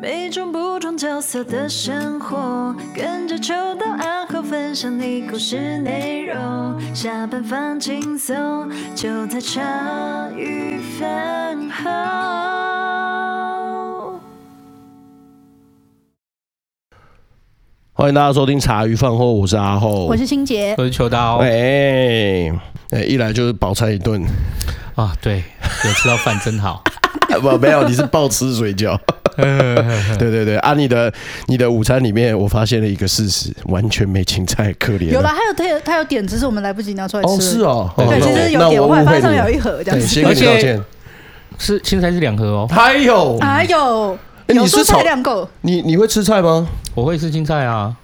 每种不同角色的生活，跟着秋到暗号分享你故事内容。下班放轻松，就在茶余饭后。欢迎大家收听茶余饭后，我是阿后，我是清洁，我是秋刀。哎，哎，一来就是饱餐一顿啊，对，有吃到饭真好。不，没有，你是暴吃水饺。对对对，啊，你的你的午餐里面，我发现了一个事实，完全没青菜，可怜。有了，还有他有他有点，只是我们来不及拿出来吃。哦，是哦，对，其实有点，我发现上面有一盒这样子。先跟你道歉，是青菜是两盒哦。还有还有，你说菜量够。你你会吃菜吗？我会吃青菜啊。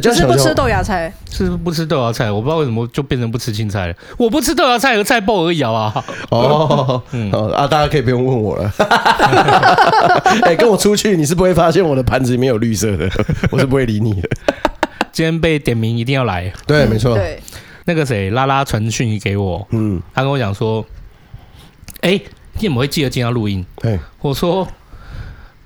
就是不吃豆芽菜，是不吃豆芽菜，我不知道为什么就变成不吃青菜了。我不吃豆芽菜和菜爆而已啊！哦，嗯，啊，大家可以不用问我了。哎，跟我出去，你是不会发现我的盘子里面有绿色的，我是不会理你的。今天被点名，一定要来。对，没错。对，那个谁，拉拉传讯息给我，嗯，他跟我讲说，哎，你怎么会记得今天要录音？哎，我说，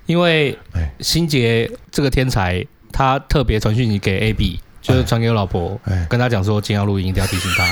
因为心杰这个天才。他特别传讯息给 AB，就是传给我老婆，跟他讲说今天要录音，一定要提醒他。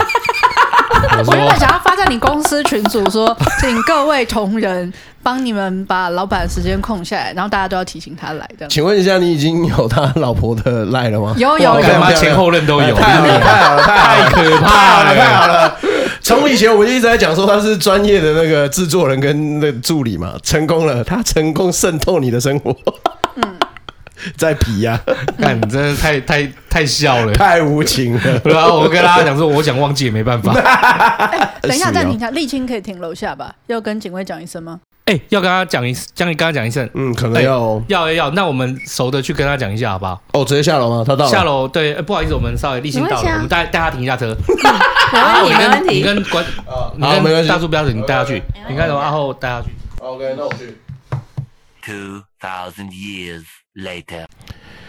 我原本想要发在你公司群组说，请各位同仁帮你们把老板的时间空下来，然后大家都要提醒他来的。请问一下，你已经有他老婆的 赖了吗？有有有，他前后任都有，太好了，太好了，太可怕了，太好了。从以前我们一直在讲说他是专业的那个制作人跟那助理嘛，成功了，他成功渗透你的生活。嗯。在皮呀！看你真的太太太笑了，太无情了。然后我跟大家讲说，我想忘记也没办法。等一下，暂停一下，沥青可以停楼下吧？要跟警卫讲一声吗？哎，要跟他讲一，将你跟他讲一声。嗯，可能要要要要。那我们熟的去跟他讲一下，好不好？哦，直接下楼吗？他到下楼。对，不好意思，我们稍微立青到了，我们带带他停一下车。没问题，你跟关，你跟大叔不要紧，你带他去。你看什么？阿后带他去。OK，那我去。Two thousand years later，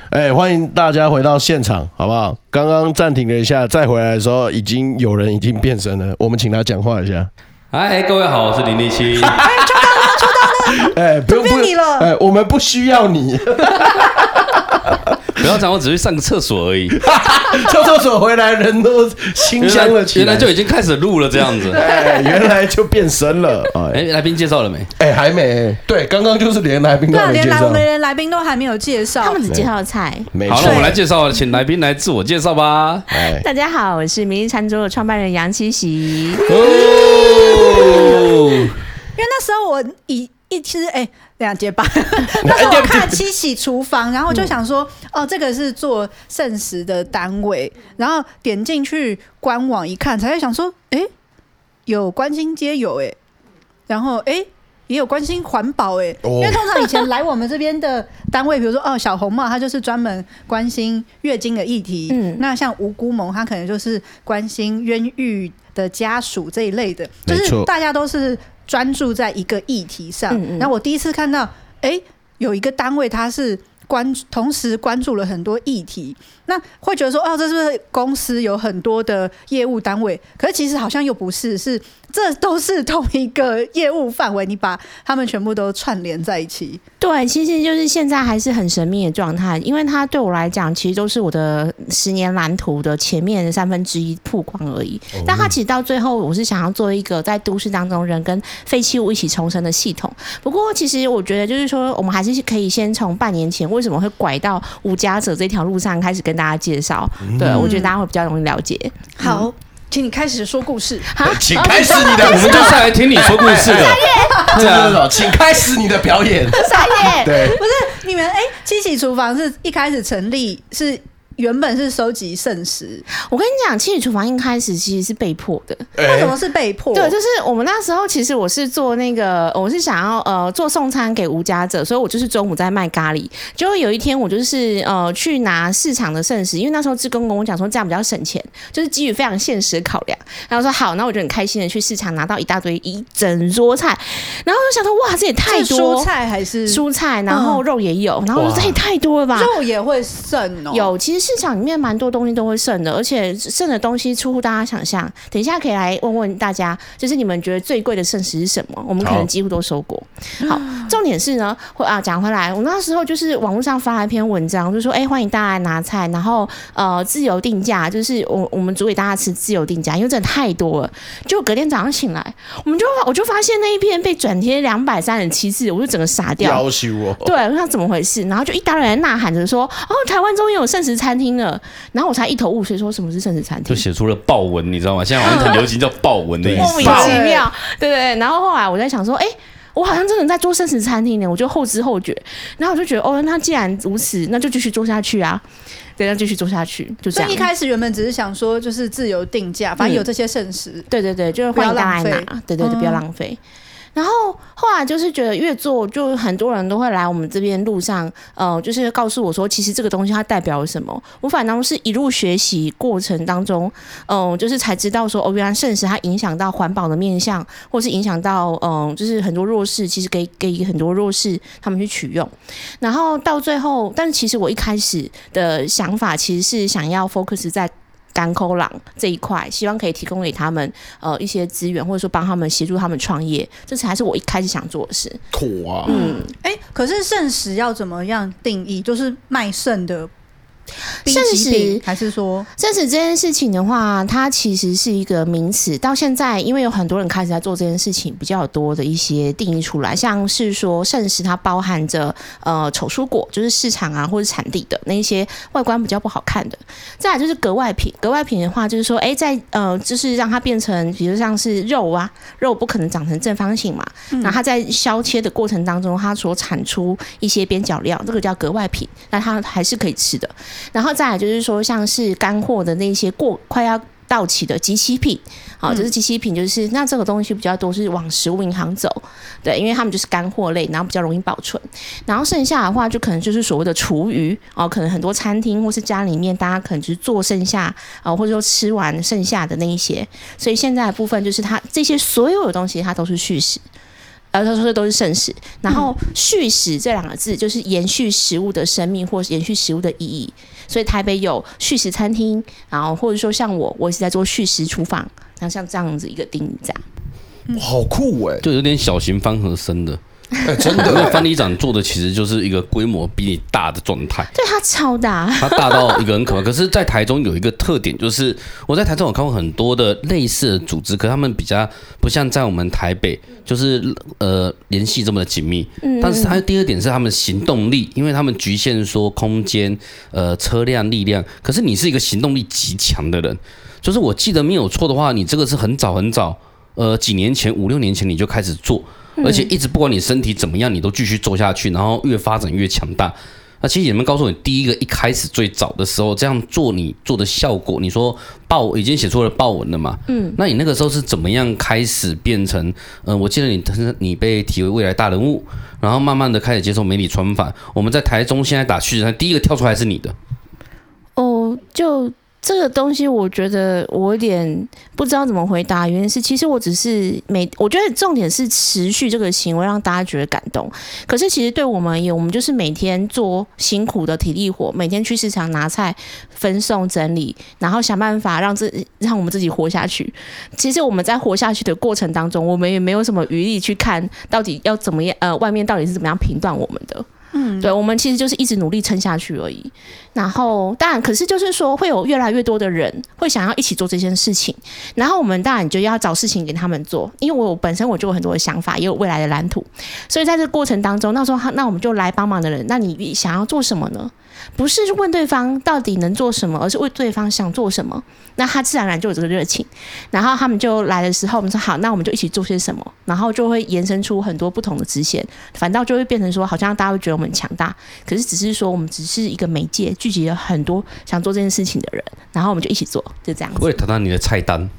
哎，欢迎大家回到现场，好不好？刚刚暂停了一下，再回来的时候，已经有人已经变身了。我们请他讲话一下。哎，各位好，我是林立青。哎，抽到了，抽到了。哎，不用不你了。哎，我们不需要你。不要讲，我只是上个厕所而已。上厕所回来，人都清香了起来。原来就已经开始录了这样子。哎，原来就变身了。哎，来宾介绍了没？哎，还没。对，刚刚就是连来宾都没介绍。连来我们连来宾都还没有介绍，他们只介绍菜。好了，我们来介绍，请来宾来自我介绍吧。大家好，我是明日餐桌的创办人杨七喜。哦。因为那时候我以。一其实哎，两节吧。那时候我看七喜厨房，然后就想说，哦，这个是做剩食的单位。然后点进去官网一看，才会想说，哎，有关心街有哎，然后哎也有关心环保哎。因为通常以前来我们这边的单位，比如说哦小红帽，他就是专门关心月经的议题。嗯，那像无辜萌，他可能就是关心冤狱的家属这一类的，就是大家都是。专注在一个议题上，然后我第一次看到，哎，有一个单位它是关同时关注了很多议题，那会觉得说，哦，这是不是公司有很多的业务单位？可是其实好像又不是，是。这都是同一个业务范围，你把他们全部都串联在一起。对，其实就是现在还是很神秘的状态，因为它对我来讲，其实都是我的十年蓝图的前面三分之一曝光而已。哦、但它其实到最后，我是想要做一个在都市当中人跟废弃物一起重生的系统。不过，其实我觉得就是说，我们还是可以先从半年前为什么会拐到无家者这条路上开始跟大家介绍。嗯、对，我觉得大家会比较容易了解。好。嗯请你开始说故事。好，请开始你的，我们就上来听你说故事了。对啊，请开始你的表演。傻眼，对，不是你们哎，七喜厨房是一开始成立是。原本是收集剩食，我跟你讲，清理厨房一开始其实是被迫的。为什么是被迫？对，就是我们那时候其实我是做那个，我是想要呃做送餐给无家者，所以我就是中午在卖咖喱。结果有一天我就是呃去拿市场的剩食，因为那时候志工跟我讲说这样比较省钱，就是基于非常现实的考量。然后说好，那我就很开心的去市场拿到一大堆一整桌菜，然后我就想说哇，这也太多，蔬菜还是蔬菜，然后肉也有，然后我说这也太多了吧，肉也会剩哦。有，其实。市场里面蛮多东西都会剩的，而且剩的东西出乎大家想象。等一下可以来问问大家，就是你们觉得最贵的剩食是什么？我们可能几乎都收过。好，好，重点是呢，啊，讲回来，我那时候就是网络上发了一篇文章，就说，哎、欸，欢迎大家来拿菜，然后呃，自由定价，就是我我们煮给大家吃，自由定价，因为真的太多了。就隔天早上醒来，我们就我就发现那一篇被转贴两百三十七次，我就整个傻掉。要求哦。对，我想怎么回事？然后就一大堆人呐喊着说，哦，台湾终于有剩食餐厅了。然后我才一头雾水，说什么是剩食餐厅？就写出了豹纹，你知道吗？现在好像很流行叫豹纹的意思。莫名其妙，对对对。然后后来我在想说，哎，我好像真的在做剩食餐厅呢。我就后知后觉，然后我就觉得，哦，那既然如此，那就继续做下去啊。对，那继续做下去，就这样。所以一开始原本只是想说，就是自由定价，反正有这些剩食，嗯，对对对，就是欢迎大家来拿，对对对，不要浪费。然后后来就是觉得越做，就很多人都会来我们这边路上，呃，就是告诉我说，其实这个东西它代表什么。我反倒是一路学习过程当中，嗯、就是才知道说，哦，原来剩食它影响到环保的面向，或是影响到，嗯、就是很多弱势，其实给给很多弱势他们去取用。然后到最后，但其实我一开始的想法其实是想要 focus 在。甘苦郎这一块，希望可以提供给他们呃一些资源，或者说帮他们协助他们创业，这才是我一开始想做的事。妥啊，嗯，哎、欸，可是剩食要怎么样定义？就是卖剩的。剩食还是说圣食这件事情的话，它其实是一个名词。到现在，因为有很多人开始在做这件事情，比较多的一些定义出来，像是说圣食它包含着呃丑蔬果，就是市场啊或者产地的那一些外观比较不好看的。再来就是格外品，格外品的话就是说，哎、欸，在呃就是让它变成，比如像是肉啊，肉不可能长成正方形嘛，那、嗯、它在削切的过程当中，它所产出一些边角料，这个叫格外品，那它还是可以吃的。然后再来就是说，像是干货的那些过快要到期的即期品，好，就是即期品，就是那这个东西比较多是往食物银行走，对，因为他们就是干货类，然后比较容易保存。然后剩下的话，就可能就是所谓的厨余哦，可能很多餐厅或是家里面，大家可能就是做剩下啊，或者说吃完剩下的那一些。所以现在的部分就是它这些所有的东西，它都是续食。呃，他说的都是圣食，然后“续食”这两个字就是延续食物的生命，或延续食物的意义。所以台北有续食餐厅，然后或者说像我，我也是在做续食厨房，然后像这样子一个定义这样。好酷哎，就有点小型方盒生的。欸、真的，那范里长做的其实就是一个规模比你大的状态。对，他超大，他大到一个很可怕。可是，在台中有一个特点，就是我在台中有看过很多的类似的组织，可是他们比较不像在我们台北，就是呃联系这么的紧密。嗯。但是它第二点是他们行动力，因为他们局限说空间、呃车辆、力量。可是你是一个行动力极强的人，就是我记得没有错的话，你这个是很早很早，呃几年前五六年前你就开始做。而且一直不管你身体怎么样，你都继续做下去，然后越发展越强大。那其实你们告诉你，第一个一开始最早的时候这样做，你做的效果，你说报已经写出了报文了嘛？嗯，那你那个时候是怎么样开始变成？嗯、呃，我记得你你被提为未来大人物，然后慢慢的开始接受媒体专访。我们在台中现在打续食，第一个跳出来是你的。哦，就。这个东西我觉得我有点不知道怎么回答，原因是其实我只是每我觉得重点是持续这个行为让大家觉得感动。可是其实对我们而言，我们就是每天做辛苦的体力活，每天去市场拿菜、分送、整理，然后想办法让自让我们自己活下去。其实我们在活下去的过程当中，我们也没有什么余力去看到底要怎么样，呃，外面到底是怎么样评断我们的。嗯，对，我们其实就是一直努力撑下去而已。然后，当然，可是就是说，会有越来越多的人会想要一起做这件事情。然后，我们当然就要找事情给他们做，因为我本身我就有很多的想法，也有未来的蓝图。所以，在这个过程当中，那时候，那我们就来帮忙的人，那你想要做什么呢？不是问对方到底能做什么，而是问对方想做什么。那他自然而然就有这个热情。然后他们就来的时候，我们说好，那我们就一起做些什么。然后就会延伸出很多不同的支线，反倒就会变成说，好像大家会觉得我们强大，可是只是说我们只是一个媒介，聚集了很多想做这件事情的人，然后我们就一起做，就这样子。我也谈谈你的菜单。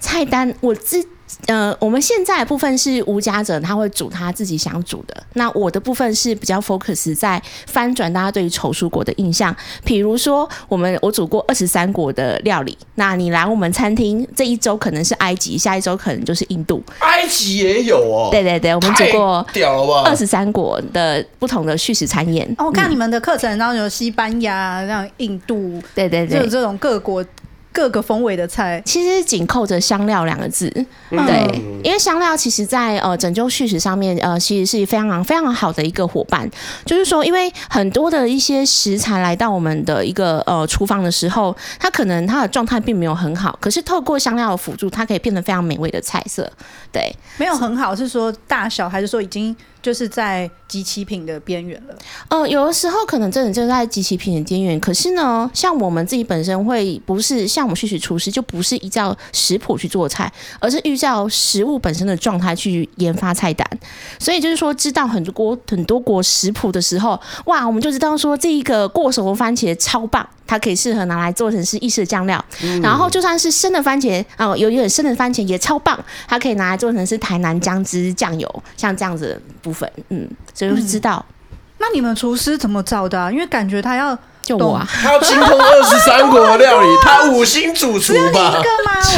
菜单，我自呃，我们现在的部分是无家者，他会煮他自己想煮的。那我的部分是比较 focus 在翻转大家对于丑蔬果的印象。比如说，我们我煮过二十三国的料理，那你来我们餐厅这一周可能是埃及，下一周可能就是印度。埃及也有哦。对对对，我们煮过屌了吧？二十三国的不同的叙事餐宴。哦，我看你们的课程，当中有西班牙、像印度，对对对，就这种各国。各个风味的菜，其实紧扣着香料两个字，嗯、对，因为香料其实在，在呃拯救叙事上面，呃，其实是非常非常好的一个伙伴。就是说，因为很多的一些食材来到我们的一个呃厨房的时候，它可能它的状态并没有很好，可是透过香料的辅助，它可以变得非常美味的菜色。对，没有很好是说大小，还是说已经？就是在即期品的边缘了。呃，有的时候可能真的就在即期品的边缘。可是呢，像我们自己本身会不是像我们去学厨师，就不是依照食谱去做菜，而是依照食物本身的状态去研发菜单。所以就是说，知道很多国很多国食谱的时候，哇，我们就知道说这一个过熟的番茄超棒。它可以适合拿来做成是意式酱料，嗯、然后就算是生的番茄啊、呃，有一点生的番茄也超棒，它可以拿来做成是台南姜汁酱油，像这样子的部分，嗯，所以就是知道、嗯。那你们厨师怎么找的、啊？因为感觉他要就我啊，他要精通二十三国的料理，他五星主厨吧？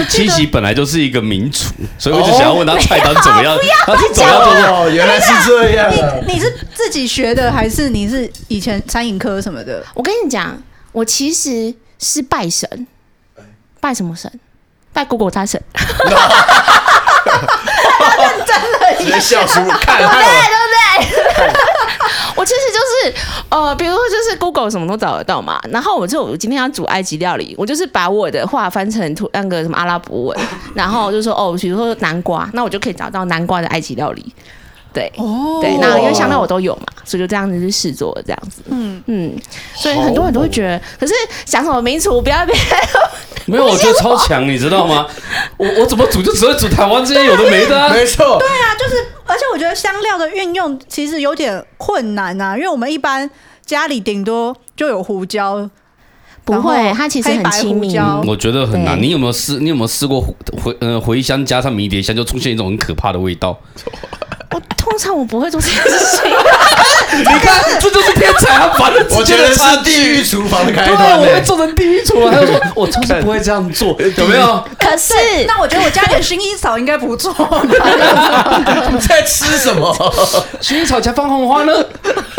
七喜本来就是一个名厨，所以我就想要问他菜单怎么样？他是怎么样做哦，原来是这样。你你是自己学的，还是你是以前餐饮科什么的？我跟你讲。我其实是拜神，拜什么神？拜 Google 大神。认真的，直接笑出看，对不对？对不对？我其实就是呃，比如说就是 Google 什么都找得到嘛。然后我就我今天要煮埃及料理，我就是把我的话翻成图那个什么阿拉伯文，然后就说哦，比如说南瓜，那我就可以找到南瓜的埃及料理。对，哦、对，那因为香料我都有嘛，所以就这样子去试做这样子，嗯嗯，所以很多人都会觉得，可是想什么名厨不要变，没有，我觉得超强，你知道吗？我我怎么煮就只会煮台湾这些有的没的、啊，没错，对啊，就是，而且我觉得香料的运用其实有点困难呐、啊，因为我们一般家里顶多就有胡椒，不会，它其实很亲密、嗯，我觉得很难。你有没有试？你有没有试过茴呃茴香加上迷迭香，就出现一种很可怕的味道？我通常我不会做这件事情。你看，这就是天才，他反正我觉得是地狱厨房的开端。对，我会做成地狱厨房。他就说，我从来不会这样做，有没有？可是，那我觉得我加点薰衣草应该不错。你在吃什么？薰衣草加放红花呢？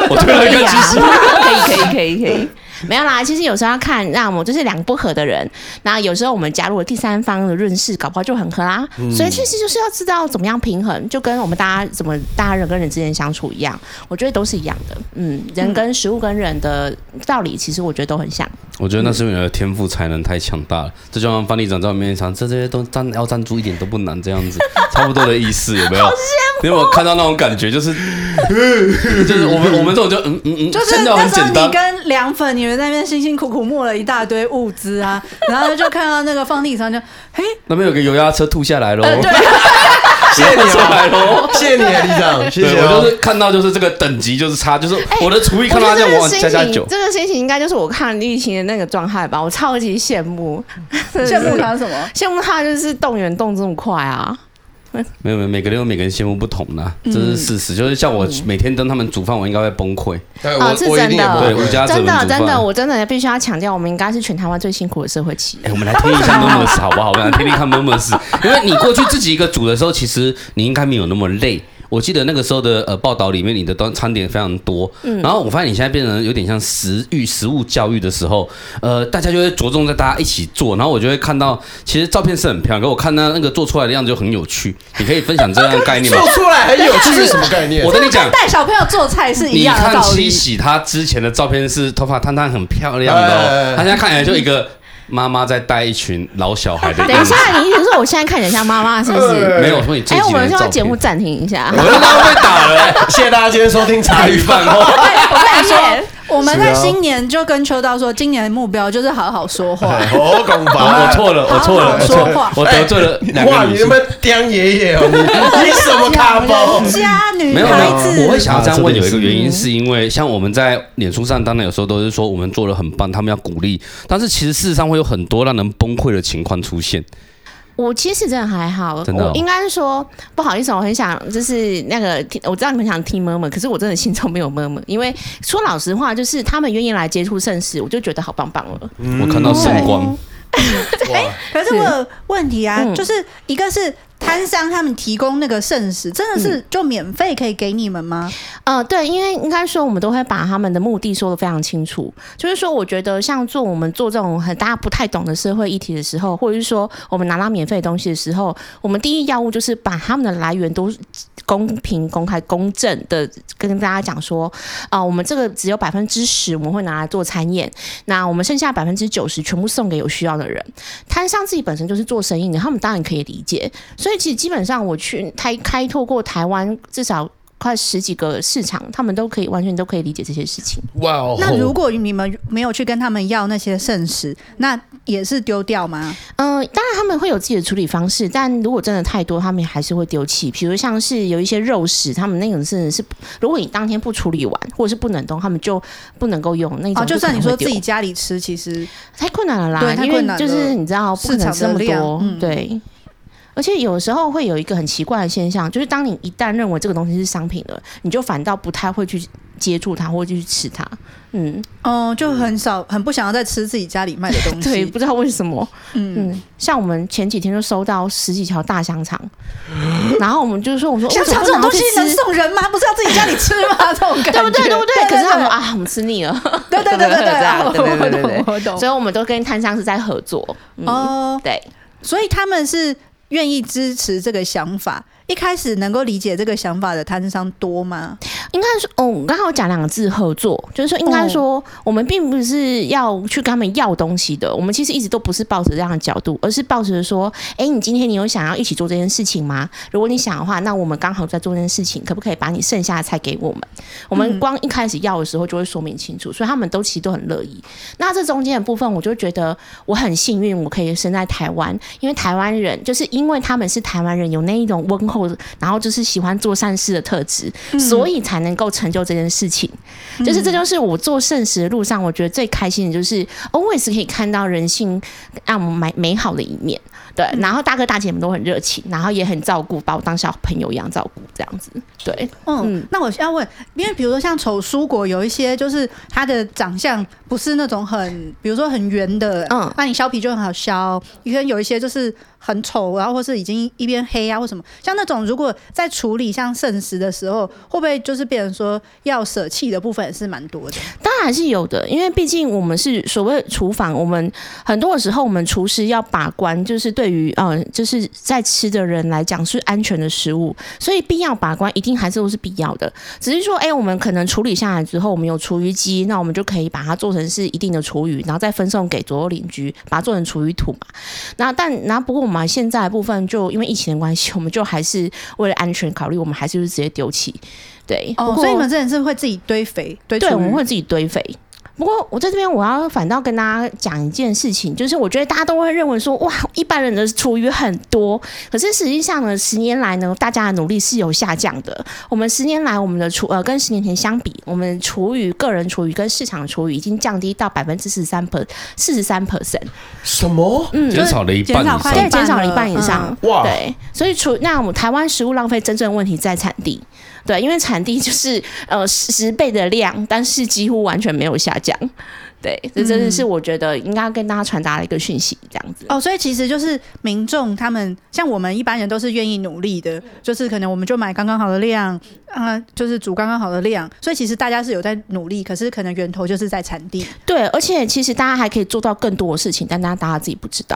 我推了一个机器，可以，可以，可以，可以。没有啦，其实有时候要看，那我们就是两个不合的人，那有时候我们加入了第三方的认识，搞不好就很合啦。嗯、所以其实就是要知道怎么样平衡，就跟我们大家怎么大家人跟人之间相处一样，我觉得都是一样的。嗯，人跟食物跟人的道理，其实我觉得都很像。我觉得那是因为你的天赋才能太强大了。嗯、这就像方里长在我面前讲，这这些都赞要赞助一点都不难，这样子 差不多的意思有没有？你有没有看到那种感觉？就是 就是我们我们这种就嗯嗯嗯，就是那时候你跟凉粉你们在那边辛辛苦苦磨了一大堆物资啊，然后就看到那个放地上就嘿，那边有个油压车吐下来喽。对，谢谢你啊，谢谢你啊，李长，谢谢。我就是看到就是这个等级就是差，就是我的厨艺看到他这样往加加酒，这个心情应该就是我看疫情的那个状态吧，我超级羡慕，羡慕他什么？羡慕他就是动员动这么快啊。没有没有，每个人有每个人羡慕不同的，这是事实。就是像我每天跟他们煮饭，我应该会崩溃。哦，是真的，对，无家者真的真的，我真的必须要强调，我们应该是全台湾最辛苦的社会企业。哎，我们来听一下 Murmurs 好不好？我们来听听看 Murmurs，因为你过去自己一个煮的时候，其实你应该没有那么累。我记得那个时候的呃报道里面，你的端餐点非常多，嗯，然后我发现你现在变成有点像食育食物教育的时候，呃，大家就会着重在大家一起做，然后我就会看到，其实照片是很漂亮，可我看到那个做出来的样子就很有趣，你可以分享这样的概念吗？做出来很有趣是什么概念？我跟你讲，带小朋友做菜是一样的道理。你看七喜他之前的照片是头发烫烫很漂亮的哦，他现在看起来就一个。妈妈在带一群老小孩的。等一下，你意思说我现在看起来像妈妈是不是？没有，我说你。哎，我们先把节目暂停一下。我们要被打了。谢谢大家今天收听茶余饭后。我再说，我们在新年就跟秋刀说，今年的目标就是好好说话。我错了，我错了，我错了，我得罪了两个女。你们当爷爷哦？你你什么卡包？家女没有没有，我会想要这样问，有一个原因是因为，像我们在脸书上，当然有时候都是说我们做的很棒，他们要鼓励，但是其实事实上会有很多让人崩溃的情况出现。我其实真的还好，真的哦？我应该是说不好意思，我很想就是那个听，我知道你们想听 murmur，可是我真的心中没有 murmur，因为说老实话，就是他们愿意来接触圣食，我就觉得好棒棒了。我看到圣光，可是我有问题啊，嗯。就是一个是摊商他们提供那个圣食，真的是就免费可以给你们吗？呃，对，因为应该说我们都会把他们的目的说得非常清楚，就是说，我觉得像做我们做这种很大家不太懂的社会议题的时候，或者是说我们拿到免费的东西的时候，我们第一要务就是把他们的来源都公平、公开、公正的跟大家讲说，啊、呃，我们这个只有百分之十我们会拿来做餐宴，那我们剩下百分之九十全部送给有需要的人。摊商自己本身就是做生意的，他们当然可以理解，所以其实基本上我去开开拓过台湾至少。快十几个市场，他们都可以完全都可以理解这些事情。哇哦！那如果你们没有去跟他们要那些圣食，那也是丢掉吗？嗯、呃，当然他们会有自己的处理方式，但如果真的太多，他们还是会丢弃。比如像是有一些肉食，他们那种是是，如果你当天不处理完，或者是不冷冻，他们就不能够用那种。哦，就算你说自己家里吃，其实太困难了啦，对，太困难了。就是你知道，不可能这么多，嗯、对。而且有时候会有一个很奇怪的现象，就是当你一旦认为这个东西是商品了，你就反倒不太会去接触它，或者去吃它。嗯，哦，就很少，很不想要再吃自己家里卖的东西。对，不知道为什么。嗯嗯，像我们前几天就收到十几条大香肠，然后我们就说：“我说香肠这种东西能送人吗？不是要自己家里吃吗？这种感觉，对不对？对不对？可是他们啊，我们吃腻了。对对对对对。所以我们都跟摊商是在合作。哦，对，所以他们是。愿意支持这个想法，一开始能够理解这个想法的摊商多吗？应该说，哦，刚好讲两个字，合作，就是说，应该说，我们并不是要去跟他们要东西的，我们其实一直都不是抱着这样的角度，而是抱着说，哎，你今天你有想要一起做这件事情吗？如果你想的话，那我们刚好在做这件事情，可不可以把你剩下的菜给我们？我们光一开始要的时候就会说明清楚，所以他们都其实都很乐意。那这中间的部分，我就觉得我很幸运，我可以生在台湾，因为台湾人就是因为他们是台湾人，有那一种温厚，然后就是喜欢做善事的特质，所以才能够成就这件事情。就是这就是我做圣食的路上，我觉得最开心的就是 always 可以看到人性让我们美美好的一面。对，然后大哥大姐们都很热情，然后也很照顾，把我当小朋友一样照顾，这样子。对，嗯，嗯，那我要问，因为比如说像丑蔬果，有一些就是它的长相不是那种很，比如说很圆的，嗯，那你削皮就很好削。你看有一些就是很丑，然后或是已经一边黑啊或什么，像那种如果在处理像圣食的时候，会不会就是变成说要舍弃的部分也是蛮多的？当然是有的，因为毕竟我们是所谓厨房，我们很多的时候我们厨师要把关，就是对于呃就是在吃的人来讲是安全的食物，所以必要把关一定还是都是必要的。只是说，哎、我们可能处理下来之后，我们有厨余机，那我们就可以把它做成是一定的厨余，然后再分送给左右邻居，把它做成厨余土嘛。那但然后不过我们现在的部分就因为疫情的关系，我们就还是为了安全考虑，我们还是就是直接丢弃。对，哦，所以你们真的是会自己堆肥，堆对，我们会自己堆肥。不过我在这边，我要反倒跟大家讲一件事情，就是我觉得大家都会认为说，哇，一般人的厨余很多，可是实际上呢，十年来呢，大家的努力是有下降的。我们十年来，我们的厨呃，跟十年前相比，我们厨余个人厨余跟市场厨余已经降低到百分之四十三 per 四十三 percent。什么？嗯，减少了一半以上，对，减少了一半以上。嗯、哇，对，所以除那我们台湾食物浪费真正的问题在产地。对，因为产地就是呃十倍的量，但是几乎完全没有下降。对，这真的是我觉得应该跟大家传达的一个讯息，这样子。哦，所以其实就是民众他们像我们一般人都是愿意努力的，就是可能我们就买刚刚好的量，啊、呃，就是煮刚刚好的量。所以其实大家是有在努力，可是可能源头就是在产地。对，而且其实大家还可以做到更多的事情，但大家大家自己不知道。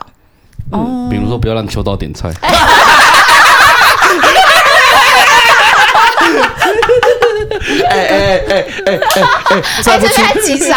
嗯，哦、比如说不要让秋刀点菜。哎哎哎哎哎哎！再不出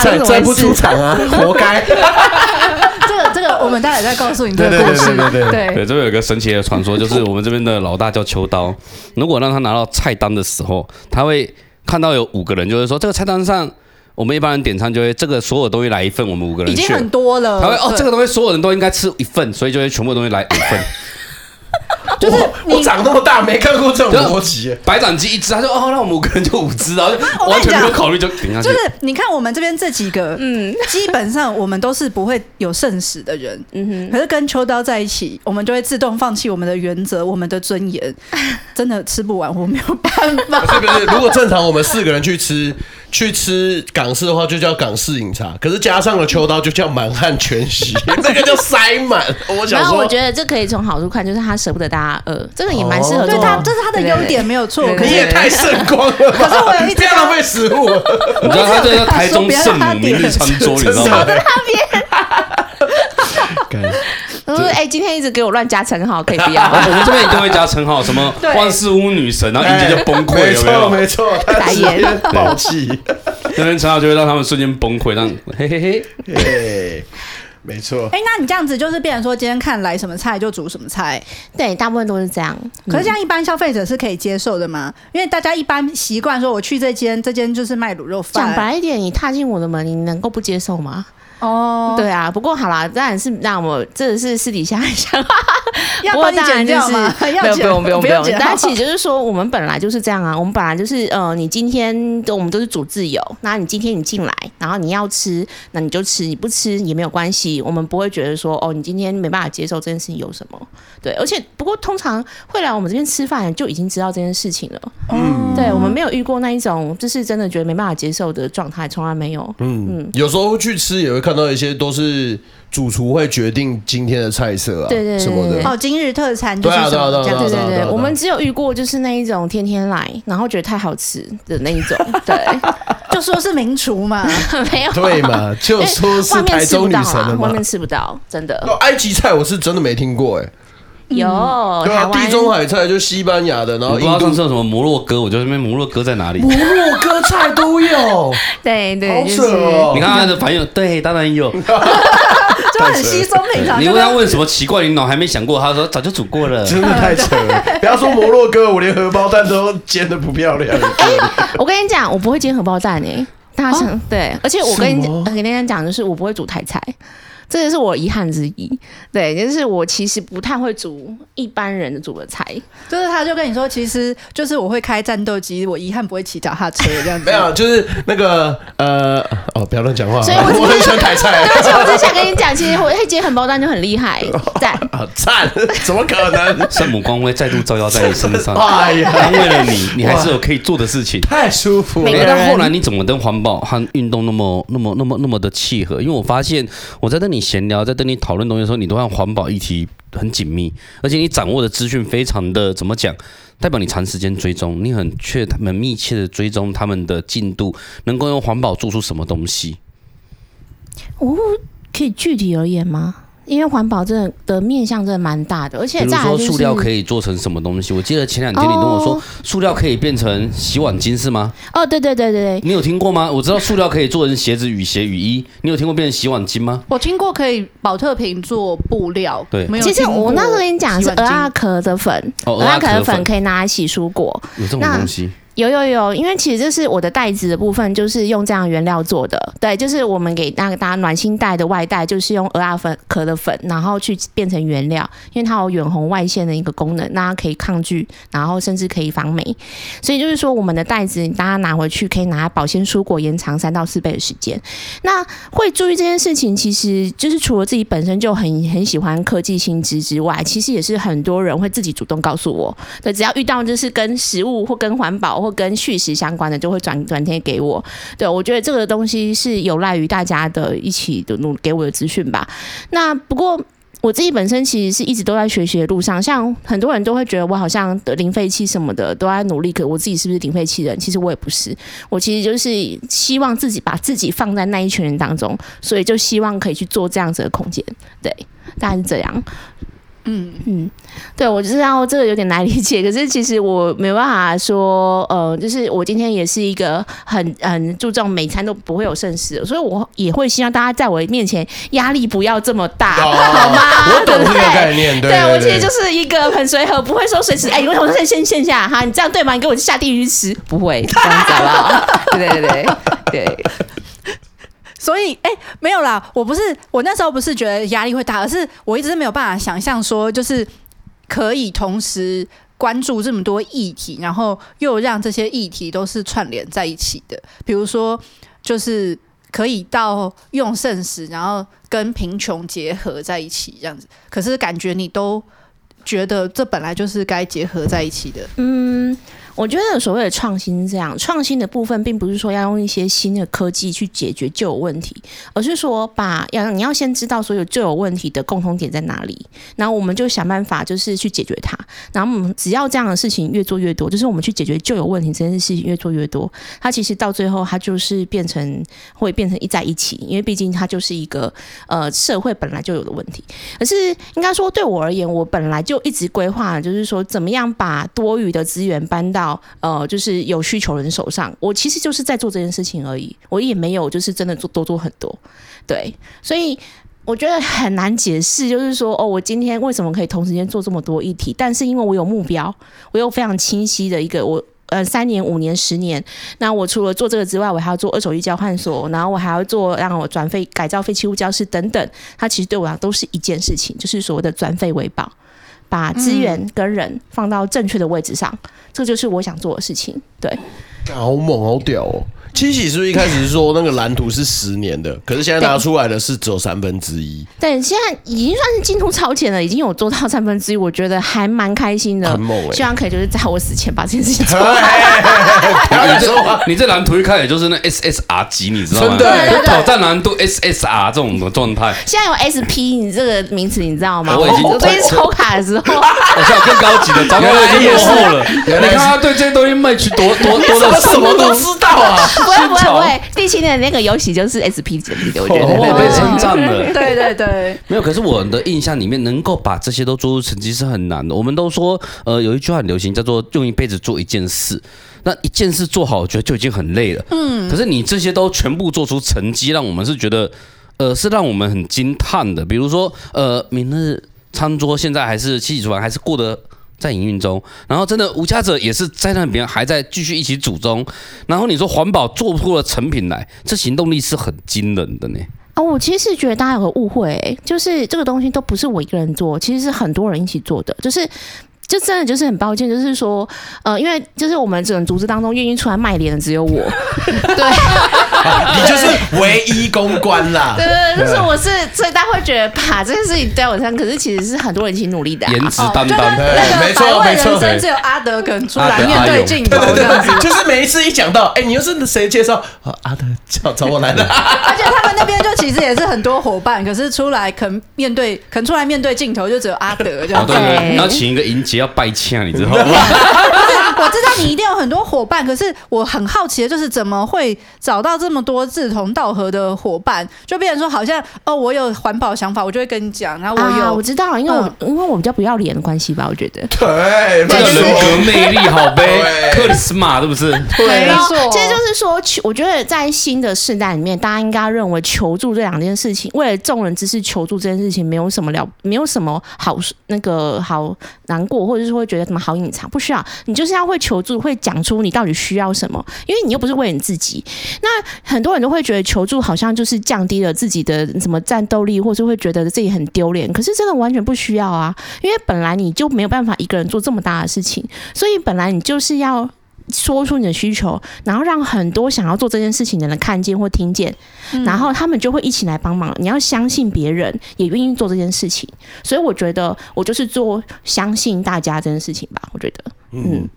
再再不出场啊，活该！这 个这个，我们待会再告诉你这个故事。对对对对对，这边有一个神奇的传说，就是我们这边的老大叫秋刀。如果让他拿到菜单的时候，他会看到有五个人，就是说这个菜单上，我们一般人点餐就会这个所有东西来一份，我们五个人已经很多了。他会哦，这个东西所有人都应该吃一份，所以就会全部东西来一份。就是我我长那么大没看过这种逻辑。白斩鸡一只，他说哦，那我们五个人就五只，然后 完全没有考虑就顶下去。就是你看我们这边这几个，嗯，基本上我们都是不会有剩食的人，嗯哼。可是跟秋刀在一起，我们就会自动放弃我们的原则、我们的尊严，真的吃不完，我没有办法。不是不是，如果正常我们四个人去吃。去吃港式的话，就叫港式饮茶。可是加上了秋刀，就叫满汉全席，那个叫塞满。我想说，然后我觉得这可以从好处看，就是他舍不得大家饿，这个也蛮适合。对他，这是他的优点，没有错。可是也太圣光了。可是我有一不要浪费食物。你知道他这个台中圣母明日餐桌，你知道吗？在那边。我说：“哎，今天一直给我乱加称号，可以不要？我们这边一定会加称号，什么万事屋女神，然后一接就崩溃，有没有？没错，他直接爆气，那边称号就会让他们瞬间崩溃，让嘿嘿嘿，嘿，没错。哎，那你这样子就是变成说，今天看来什么菜就煮什么菜，对，大部分都是这样。可是这样一般消费者是可以接受的吗？因为大家一般习惯说，我去这间，这间就是卖卤肉饭。讲白一点，你踏进我的门，你能够不接受吗？”哦，对啊，不过好啦，当然是让我这是私底下想，要帮你剪掉吗？不用 不用不用不用，但其实就是说，我们本来就是这样啊，我们本来就是呃，你今天我们都是主自由，那你今天你进来，然后你要吃，那你就吃，你不吃也没有关系，我们不会觉得说哦，你今天没办法接受这件事情有什么？对，而且不过通常会来我们这边吃饭就已经知道这件事情了，嗯，对，我们没有遇过那一种就是真的觉得没办法接受的状态，从来没有，嗯嗯，有时候去吃也会。看到一些都是主厨会决定今天的菜色啊，对对什么的。哦，今日特产就是什么这样，对对对，我们只有遇过就是那一种天天来，然后觉得太好吃的那一种，对，就说是名厨嘛，没有对嘛，就说是 台中女神的嘛，外面吃不到，真的。埃及菜我是真的没听过哎。有，对啊，地中海菜就西班牙的，然后不知道上次有什么摩洛哥，我觉得那边摩洛哥在哪里？摩洛哥菜都有，对对，好扯哦！你看他的反应，对，当然有，就很稀松平常。你问他问什么奇怪，你脑还没想过，他说早就煮过了，真的太扯了。不要说摩洛哥，我连荷包蛋都煎的不漂亮。我跟你讲，我不会煎荷包蛋诶，大家想对，而且我跟你跟大家讲的是，我不会煮台菜。这也是我遗憾之一，对，就是我其实不太会煮一般人煮的菜，就是他就跟你说，其实就是我会开战斗机，我遗憾不会骑脚踏车这样子。没有，就是那个呃，哦，不要乱讲话。所以我，我很喜欢台菜。而且我只想跟你讲，其实我会煎荷包蛋就很厉害，赞啊赞！怎么可能？圣母光辉再度照耀在你身上，哎呀，为了你，你还是有可以做的事情，太舒服了。那后来你怎么跟环保和运动那么、那么、那么、那么的契合？因为我发现我在跟你。闲聊，在跟你讨论东西的时候，你都让环保议题很紧密，而且你掌握的资讯非常的怎么讲？代表你长时间追踪，你很确他们密切的追踪他们的进度，能够用环保做出什么东西？哦，可以具体而言吗？因为环保真的的面向真的蛮大的，而且比如说塑料可以做成什么东西？我记得前两天你跟我说，塑料可以变成洗碗巾是吗？哦，对对对对对，你有听过吗？我知道塑料可以做成鞋子、雨鞋、雨衣，你有听过变成洗碗巾吗？我听过可以保特瓶做布料，对，没有。其实我那时候跟你讲是蚵仔壳的粉，蚵仔壳的粉可以拿来洗蔬果，有这种东西。有有有，因为其实这是我的袋子的部分，就是用这样原料做的。对，就是我们给那个大家暖心袋的外袋，就是用蚵仔粉壳的粉，然后去变成原料，因为它有远红外线的一个功能，那它可以抗拒，然后甚至可以防霉。所以就是说，我们的袋子大家拿回去可以拿来保鲜蔬果，延长三到四倍的时间。那会注意这件事情，其实就是除了自己本身就很很喜欢科技新知之外，其实也是很多人会自己主动告诉我。对，只要遇到就是跟食物或跟环保或跟叙事相关的就会转转贴给我，对，我觉得这个东西是有赖于大家的一起的努给我的资讯吧。那不过我自己本身其实是一直都在学习的路上，像很多人都会觉得我好像得零废弃什么的都在努力，可我自己是不是零废弃人？其实我也不是，我其实就是希望自己把自己放在那一群人当中，所以就希望可以去做这样子的空间，对，大概是这样。嗯嗯，对，我知道这个有点难理解，可是其实我没办法说，呃，就是我今天也是一个很很注重每餐都不会有剩食的，所以我也会希望大家在我面前压力不要这么大，哦、好吗？我懂这个概念，对，对，我其实就是一个很随和，不会说随时哎，你为什么先先线下哈？你这样对吗？你给我下地狱吃，不会这样子好不好？对对对对。所以，哎、没有啦，我不是，我那时候不是觉得压力会大，而是我一直没有办法想象说，就是可以同时关注这么多议题，然后又让这些议题都是串联在一起的。比如说，就是可以到用剩食，然后跟贫穷结合在一起这样子。可是感觉你都觉得这本来就是该结合在一起的。嗯。我觉得所谓的创新是这样，创新的部分并不是说要用一些新的科技去解决旧有问题，而是说把要你要先知道所有旧有问题的共同点在哪里，然后我们就想办法就是去解决它。然后我们只要这样的事情越做越多，就是我们去解决旧有问题这件事情越做越多，它其实到最后它就是变成会变成一在一起，因为毕竟它就是一个呃社会本来就有的问题。可是应该说对我而言，我本来就一直规划，就是说怎么样把多余的资源搬到。呃，就是有需求人手上，我其实就是在做这件事情而已，我也没有就是真的做多做很多，对，所以我觉得很难解释，就是说哦，我今天为什么可以同时间做这么多议题？但是因为我有目标，我有非常清晰的一个我呃三年、五年、十年，那我除了做这个之外，我还要做二手衣交换所，然后我还要做让我转废改造废弃物教室等等，它其实对我来讲都是一件事情，就是所谓的转废为宝。把资源跟人放到正确的位置上，嗯，这就是我想做的事情。对，好猛，好屌哦！七喜是不是一开始是说那个蓝图是十年的，可是现在拿出来的是只有三分之一？对，现在已经算是进度超前了，已经有做到三分之一，我觉得还蛮开心的，很猛哎！希望可以就是在我死前把这件事情做完。你这你这蓝图一开始就是那 SSR 级，你知道吗？对对对，挑战难度 SSR 这种的状态。现在有 SP 你这个名词你知道吗？我已经我最近抽卡的时候，好像有更高级的，咱们，已经落后了。你看他对这些东西卖去多多多的，什么都 知道啊！不会不会不会。第七年的那个游戏就是 SP 级的，我觉得被称赞了。对对对，没有。可是我的印象里面，能够把这些都做出成绩是很难的。我们都说，呃，有一句话很流行，叫做“用一辈子做一件事”。那一件事做好，我觉得就已经很累了。嗯。可是你这些都全部做出成绩，让我们是觉得，呃，是让我们很惊叹的。比如说，呃，明日餐桌现在还是七喜厨房还是过得。在营运中，然后真的无家者也是在那边还在继续一起组中，然后你说环保做出了成品来，这行动力是很惊人的呢。啊、哦，我其实是觉得大家有个误会、欸，就是这个东西都不是我一个人做，其实是很多人一起做的，就是。就真的就是很抱歉，就是说，呃，因为就是我们整个组织当中愿意出来卖脸的只有我，对，你就是唯一公关啦。对 对对，就是我是，所以大家会觉得把这件事情在我身上，可是其实是很多人一起努力的、啊。颜值担当，对，没错没错，只有阿德肯出来面对镜头这样子，就是每一次一讲到，哎、欸，你又是谁介绍？啊，阿德叫找我来的。而且他们那边就其实也是很多伙伴，可是出来肯面对肯出来面对镜头，就只有阿德这样子。对，对，对，然后请一个银姐。要拜枪你知道吗？我知道你一定有很多伙伴，可是我很好奇的就是怎么会找到这么多志同道合的伙伴？就变成说好像哦，我有环保想法，我就会跟你讲。然后我有、啊、我知道，因为我、嗯、因为我比较不要脸的关系吧，我觉得 对，这个人格魅力好呗，克里斯玛是不是？对，没错。其实就是说，我觉得在新的世代里面，大家应该认为求助这两件事情，为了众人之事求助这件事情，没有什么了，没有什么好那个好难过。或者是会觉得什么好隐藏？不需要，你就是要会求助，会讲出你到底需要什么。因为你又不是为你自己。那很多人都会觉得求助好像就是降低了自己的什么战斗力，或是会觉得自己很丢脸。可是真的完全不需要啊！因为本来你就没有办法一个人做这么大的事情，所以本来你就是要。说出你的需求，然后让很多想要做这件事情的人看见或听见，然后他们就会一起来帮忙。你要相信别人也愿意做这件事情，所以我觉得我就是做相信大家这件事情吧。我觉得，嗯，嗯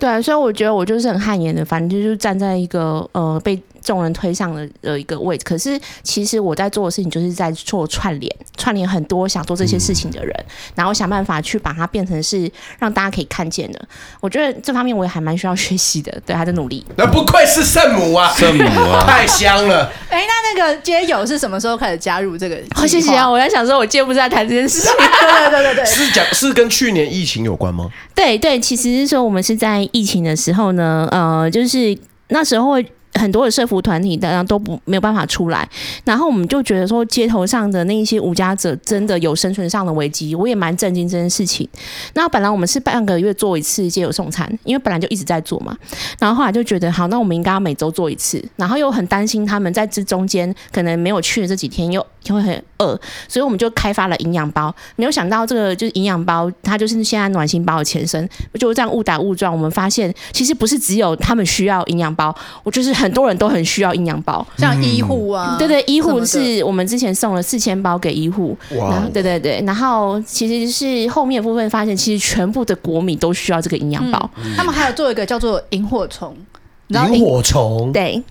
对，所以我觉得我就是很汗颜的，反正就是站在一个呃被。众人推上了呃一个位置，可是其实我在做的事情就是在做串联，串联很多想做这些事情的人，嗯、然后想办法去把它变成是让大家可以看见的。我觉得这方面我也还蛮需要学习的，对他的努力。那不愧是圣母啊，圣母啊，太香了。哎、欸，那那个街友是什么时候开始加入这个？好、哦，谢谢啊！我在想说，我接不在谈这件事情。对对对对对，是讲是跟去年疫情有关吗？对对，其实是说我们是在疫情的时候呢，呃，就是那时候。很多的社福团体当然都不没有办法出来，然后我们就觉得说街头上的那一些无家者真的有生存上的危机，我也蛮震惊这件事情。那本来我们是半个月做一次街友送餐，因为本来就一直在做嘛，然后后来就觉得好，那我们应该要每周做一次，然后又很担心他们在这中间可能没有去的这几天又就会很饿，所以我们就开发了营养包。没有想到这个就是营养包，它就是现在暖心包的前身，就这样误打误撞，我们发现其实不是只有他们需要营养包，我就是很多人都很需要营养包，像医护啊，对对，医护是我们之前送了四千包给医护，哇，对对对，然后其实是后面部分发现，其实全部的国民都需要这个营养包，他们还有做一个叫做萤火虫，萤火虫，对。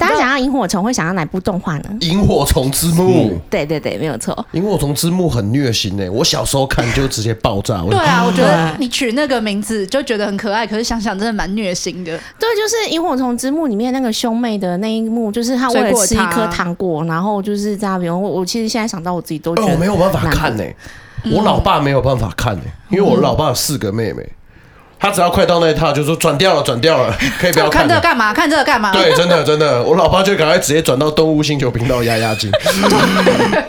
大家想要萤火虫会想要哪部动画呢？萤火虫之墓。对对对，没有错。萤火虫之墓很虐心诶，我小时候看就直接爆炸。对啊，我觉得你取那个名字就觉得很可爱，可是想想真的蛮虐心的。对，就是萤火虫之墓里面那个兄妹的那一幕，就是他为了吃一颗糖果，然后就是在那边。我我其实现在想到我自己都觉得、哦、我没有办法看呢，我老爸没有办法看呢，因为我老爸有四个妹妹。他只要快到那一套，就说转掉了，转掉了，可以不要看。看这个干嘛？看这个干嘛？对，真的真的，我老爸就赶快直接转到动物星球频道压压惊，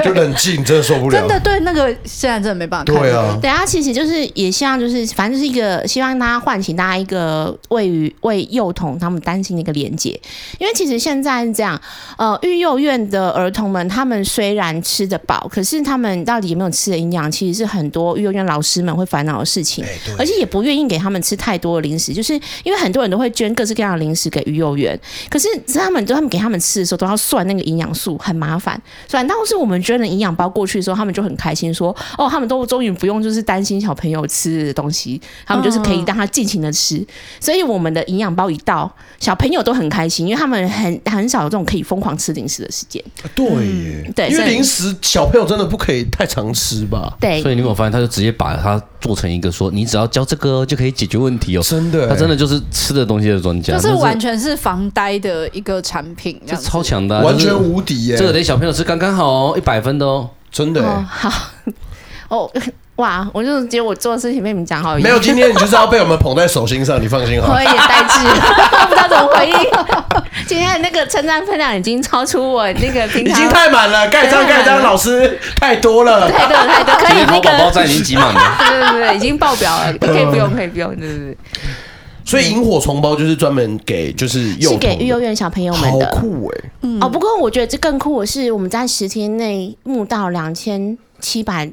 就冷静，真的受不了。真的对，那个现在真的没办法看。对啊，对啊，其实就是也希望就是反正就是一个希望大家唤醒大家一个为于为幼童他们担心的一个连接，因为其实现在是这样，呃，育幼院的儿童们他们虽然吃得饱，可是他们到底有没有吃的营养，其实是很多育幼院老师们会烦恼的事情，而且也不愿意给他们。吃太多的零食，就是因为很多人都会捐各式各样的零食给育幼园，可是他们都他们给他们吃的时候都要算那个营养素，很麻烦。反倒是我们捐了营养包过去的时候，他们就很开心说：“哦，他们都终于不用就是担心小朋友吃的东西，他们就是可以让他尽情的吃。嗯”所以我们的营养包一到，小朋友都很开心，因为他们很很少有这种可以疯狂吃零食的时间。对耶，对，因为零食小朋友真的不可以太常吃吧？对，所以你有没有发现，他就直接把它做成一个说，你只要教这个就可以解决问题哦，真的，他真的就是吃的东西的专家，就是完全是防呆的一个产品，就超强的，完全无敌耶！这个给小朋友吃刚刚好哦，一百分的哦，真的。好。哦，哇，我就觉得我做的事情被你们讲好，没有，今天你就是要被我们捧在手心上，你放心好。我有点呆滞，不知道怎么回应。今天的那个称赞分量已经超出我那个平常，已经太满了，盖章盖章，老师太多了，太多太多，可以那个宝宝站已经挤满了，对对对，已经爆表了，可以不用，可以不用，对对对。所以萤火虫包就是专门给就是是给幼幼院小朋友们的，好酷哎！哦，不过我觉得这更酷的是，我们在十天内募到两千七百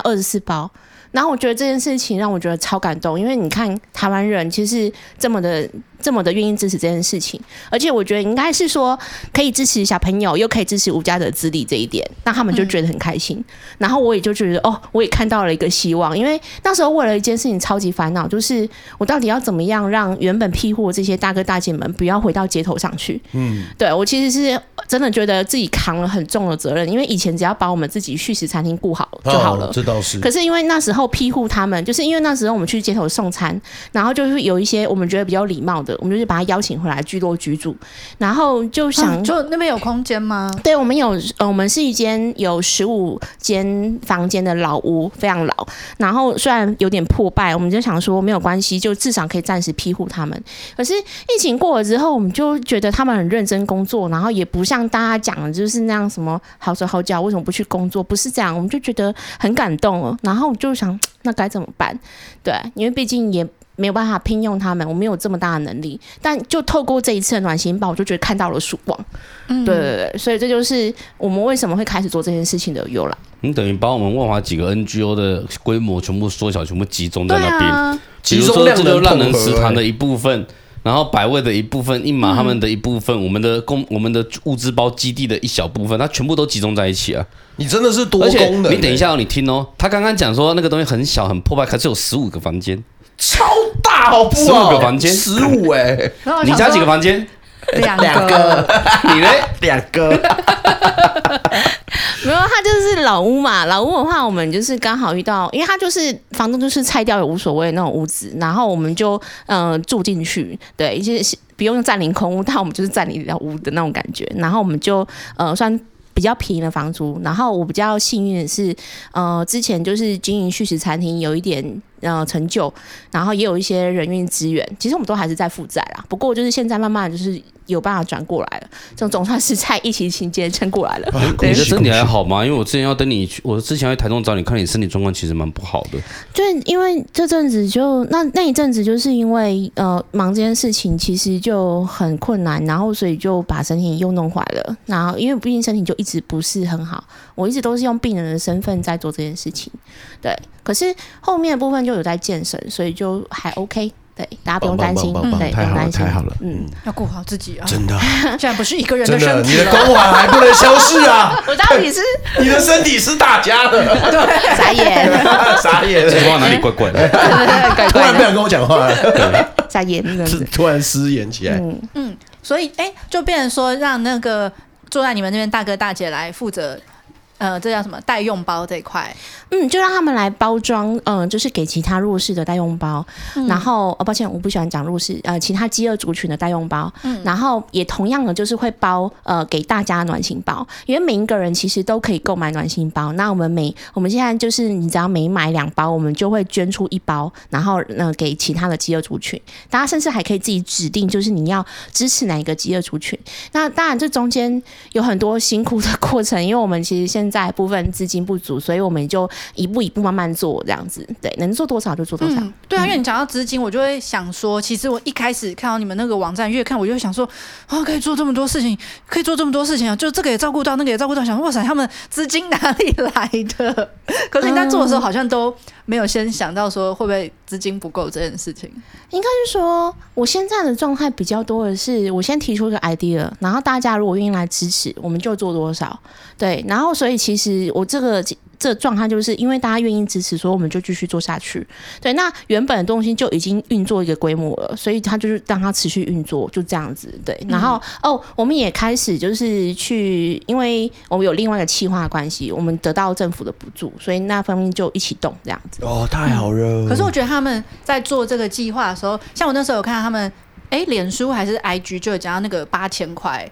二十四包。然后我觉得这件事情让我觉得超感动，因为你看台湾人其实这么的。这么的愿意支持这件事情，而且我觉得应该是说可以支持小朋友，又可以支持吴家的资历这一点，那他们就觉得很开心。嗯、然后我也就觉得哦，我也看到了一个希望，因为那时候为了一件事情超级烦恼，就是我到底要怎么样让原本庇护这些大哥大姐们不要回到街头上去。嗯，对，我其实是真的觉得自己扛了很重的责任，因为以前只要把我们自己续食餐厅顾好就好了，哦，这倒是。可是因为那时候庇护他们，就是因为那时候我们去街头送餐，然后就是有一些我们觉得比较礼貌的。我们就是把他邀请回来聚落居住，然后就想，就那边有空间吗？对，我们有，呃，我们是一间有十五间房间的老屋，非常老。然后虽然有点破败，我们就想说没有关系，就至少可以暂时庇护他们。可是疫情过了之后，我们就觉得他们很认真工作，然后也不像大家讲的，就是那样什么好手好脚，为什么不去工作？不是这样，我们就觉得很感动。然后就想，那该怎么办？对，因为毕竟也。没有办法聘用他们，我没有这么大的能力。但就透过这一次的暖心包，我就觉得看到了曙光。嗯，对对对，所以这就是我们为什么会开始做这件事情的由来。你等于把我们万华几个 NGO 的规模全部缩小，全部集中在那边。啊、比如说，这个让人食堂的一部分，然后百味的一部分，一马他们的一部分，嗯、我们的工我们的物资包基地的一小部分，它全部都集中在一起啊！你真的是多功能。你等一下、哦，你听哦，他刚刚讲说那个东西很小很破败，可是有十五个房间。超大好不好？十五个房间，十五哎！你家几个房间？两个。你呢？两个。没有，他就是老屋嘛。老屋的话，我们就是刚好遇到，因为他就是房东，就是拆掉也无所谓那种屋子，然后我们就嗯、呃、住进去。对，就是不用占领空屋，但我们就是占领了屋的那种感觉。然后我们就呃算。比较便宜的房租，然后我比较幸运的是，呃，之前就是经营续食餐厅，有一点呃成就，然后也有一些人运资源，其实我们都还是在负债啦。不过就是现在慢慢就是。有办法转过来了，这种总算是在疫情期间撑过来了。你的身体还好吗？因为我之前要等你去，我之前在台中找你看，你身体状况其实蛮不好的。就因为这阵子就那那一阵子，就是因为呃忙这件事情，其实就很困难，然后所以就把身体又弄坏了。然后因为毕竟身体就一直不是很好，我一直都是用病人的身份在做这件事情。对，可是后面的部分就有在健身，所以就还 OK。对，大家不用担心，对，太好了，太好了，嗯，要顾好自己啊，真的，现在不是一个人的身体，你的光环还不能消失啊！我到底是 你的身体是大家的，对，傻眼，傻眼，说话哪里怪怪的？突然不想跟我讲话了，傻眼，突然失言起来，嗯。嗯，所以哎，就变成说让那个坐在你们那边大哥大姐来负责。呃，这叫什么代用包这一块？嗯，就让他们来包装，嗯、呃，就是给其他弱势的代用包。嗯、然后，哦，抱歉，我不喜欢讲弱势，呃，其他饥饿族群的代用包。嗯，然后也同样的，就是会包，呃，给大家暖心包，因为每一个人其实都可以购买暖心包。那我们每我们现在就是，你只要每买两包，我们就会捐出一包，然后呃，给其他的饥饿族群。大家甚至还可以自己指定，就是你要支持哪一个饥饿族群。那当然，这中间有很多辛苦的过程，因为我们其实现在在部分资金不足，所以我们就一步一步慢慢做这样子。对，能做多少就做多少。嗯、对啊，因为你讲到资金，我就会想说，其实我一开始看到你们那个网站，越看我就想说，啊，可以做这么多事情，可以做这么多事情啊！就这个也照顾到，那个也照顾到，想说哇塞，他们资金哪里来的？可是你在做的时候，好像都没有先想到说会不会资金不够这件事情。应该是说，我现在的状态比较多的是，我先提出一个 idea，然后大家如果愿意来支持，我们就做多少。对，然后所以其实我这个这状态就是因为大家愿意支持，所以我们就继续做下去。对，那原本的东西就已经运作一个规模了，所以它就是让它持续运作，就这样子。对，然后、嗯、哦，我们也开始就是去，因为我们有另外一个企划关系，我们得到政府的补助，所以那方面就一起动这样子。哦，太好了、嗯！可是我觉得他们在做这个计划的时候，像我那时候有看到他们，哎，脸书还是 IG 就有讲到那个八千块。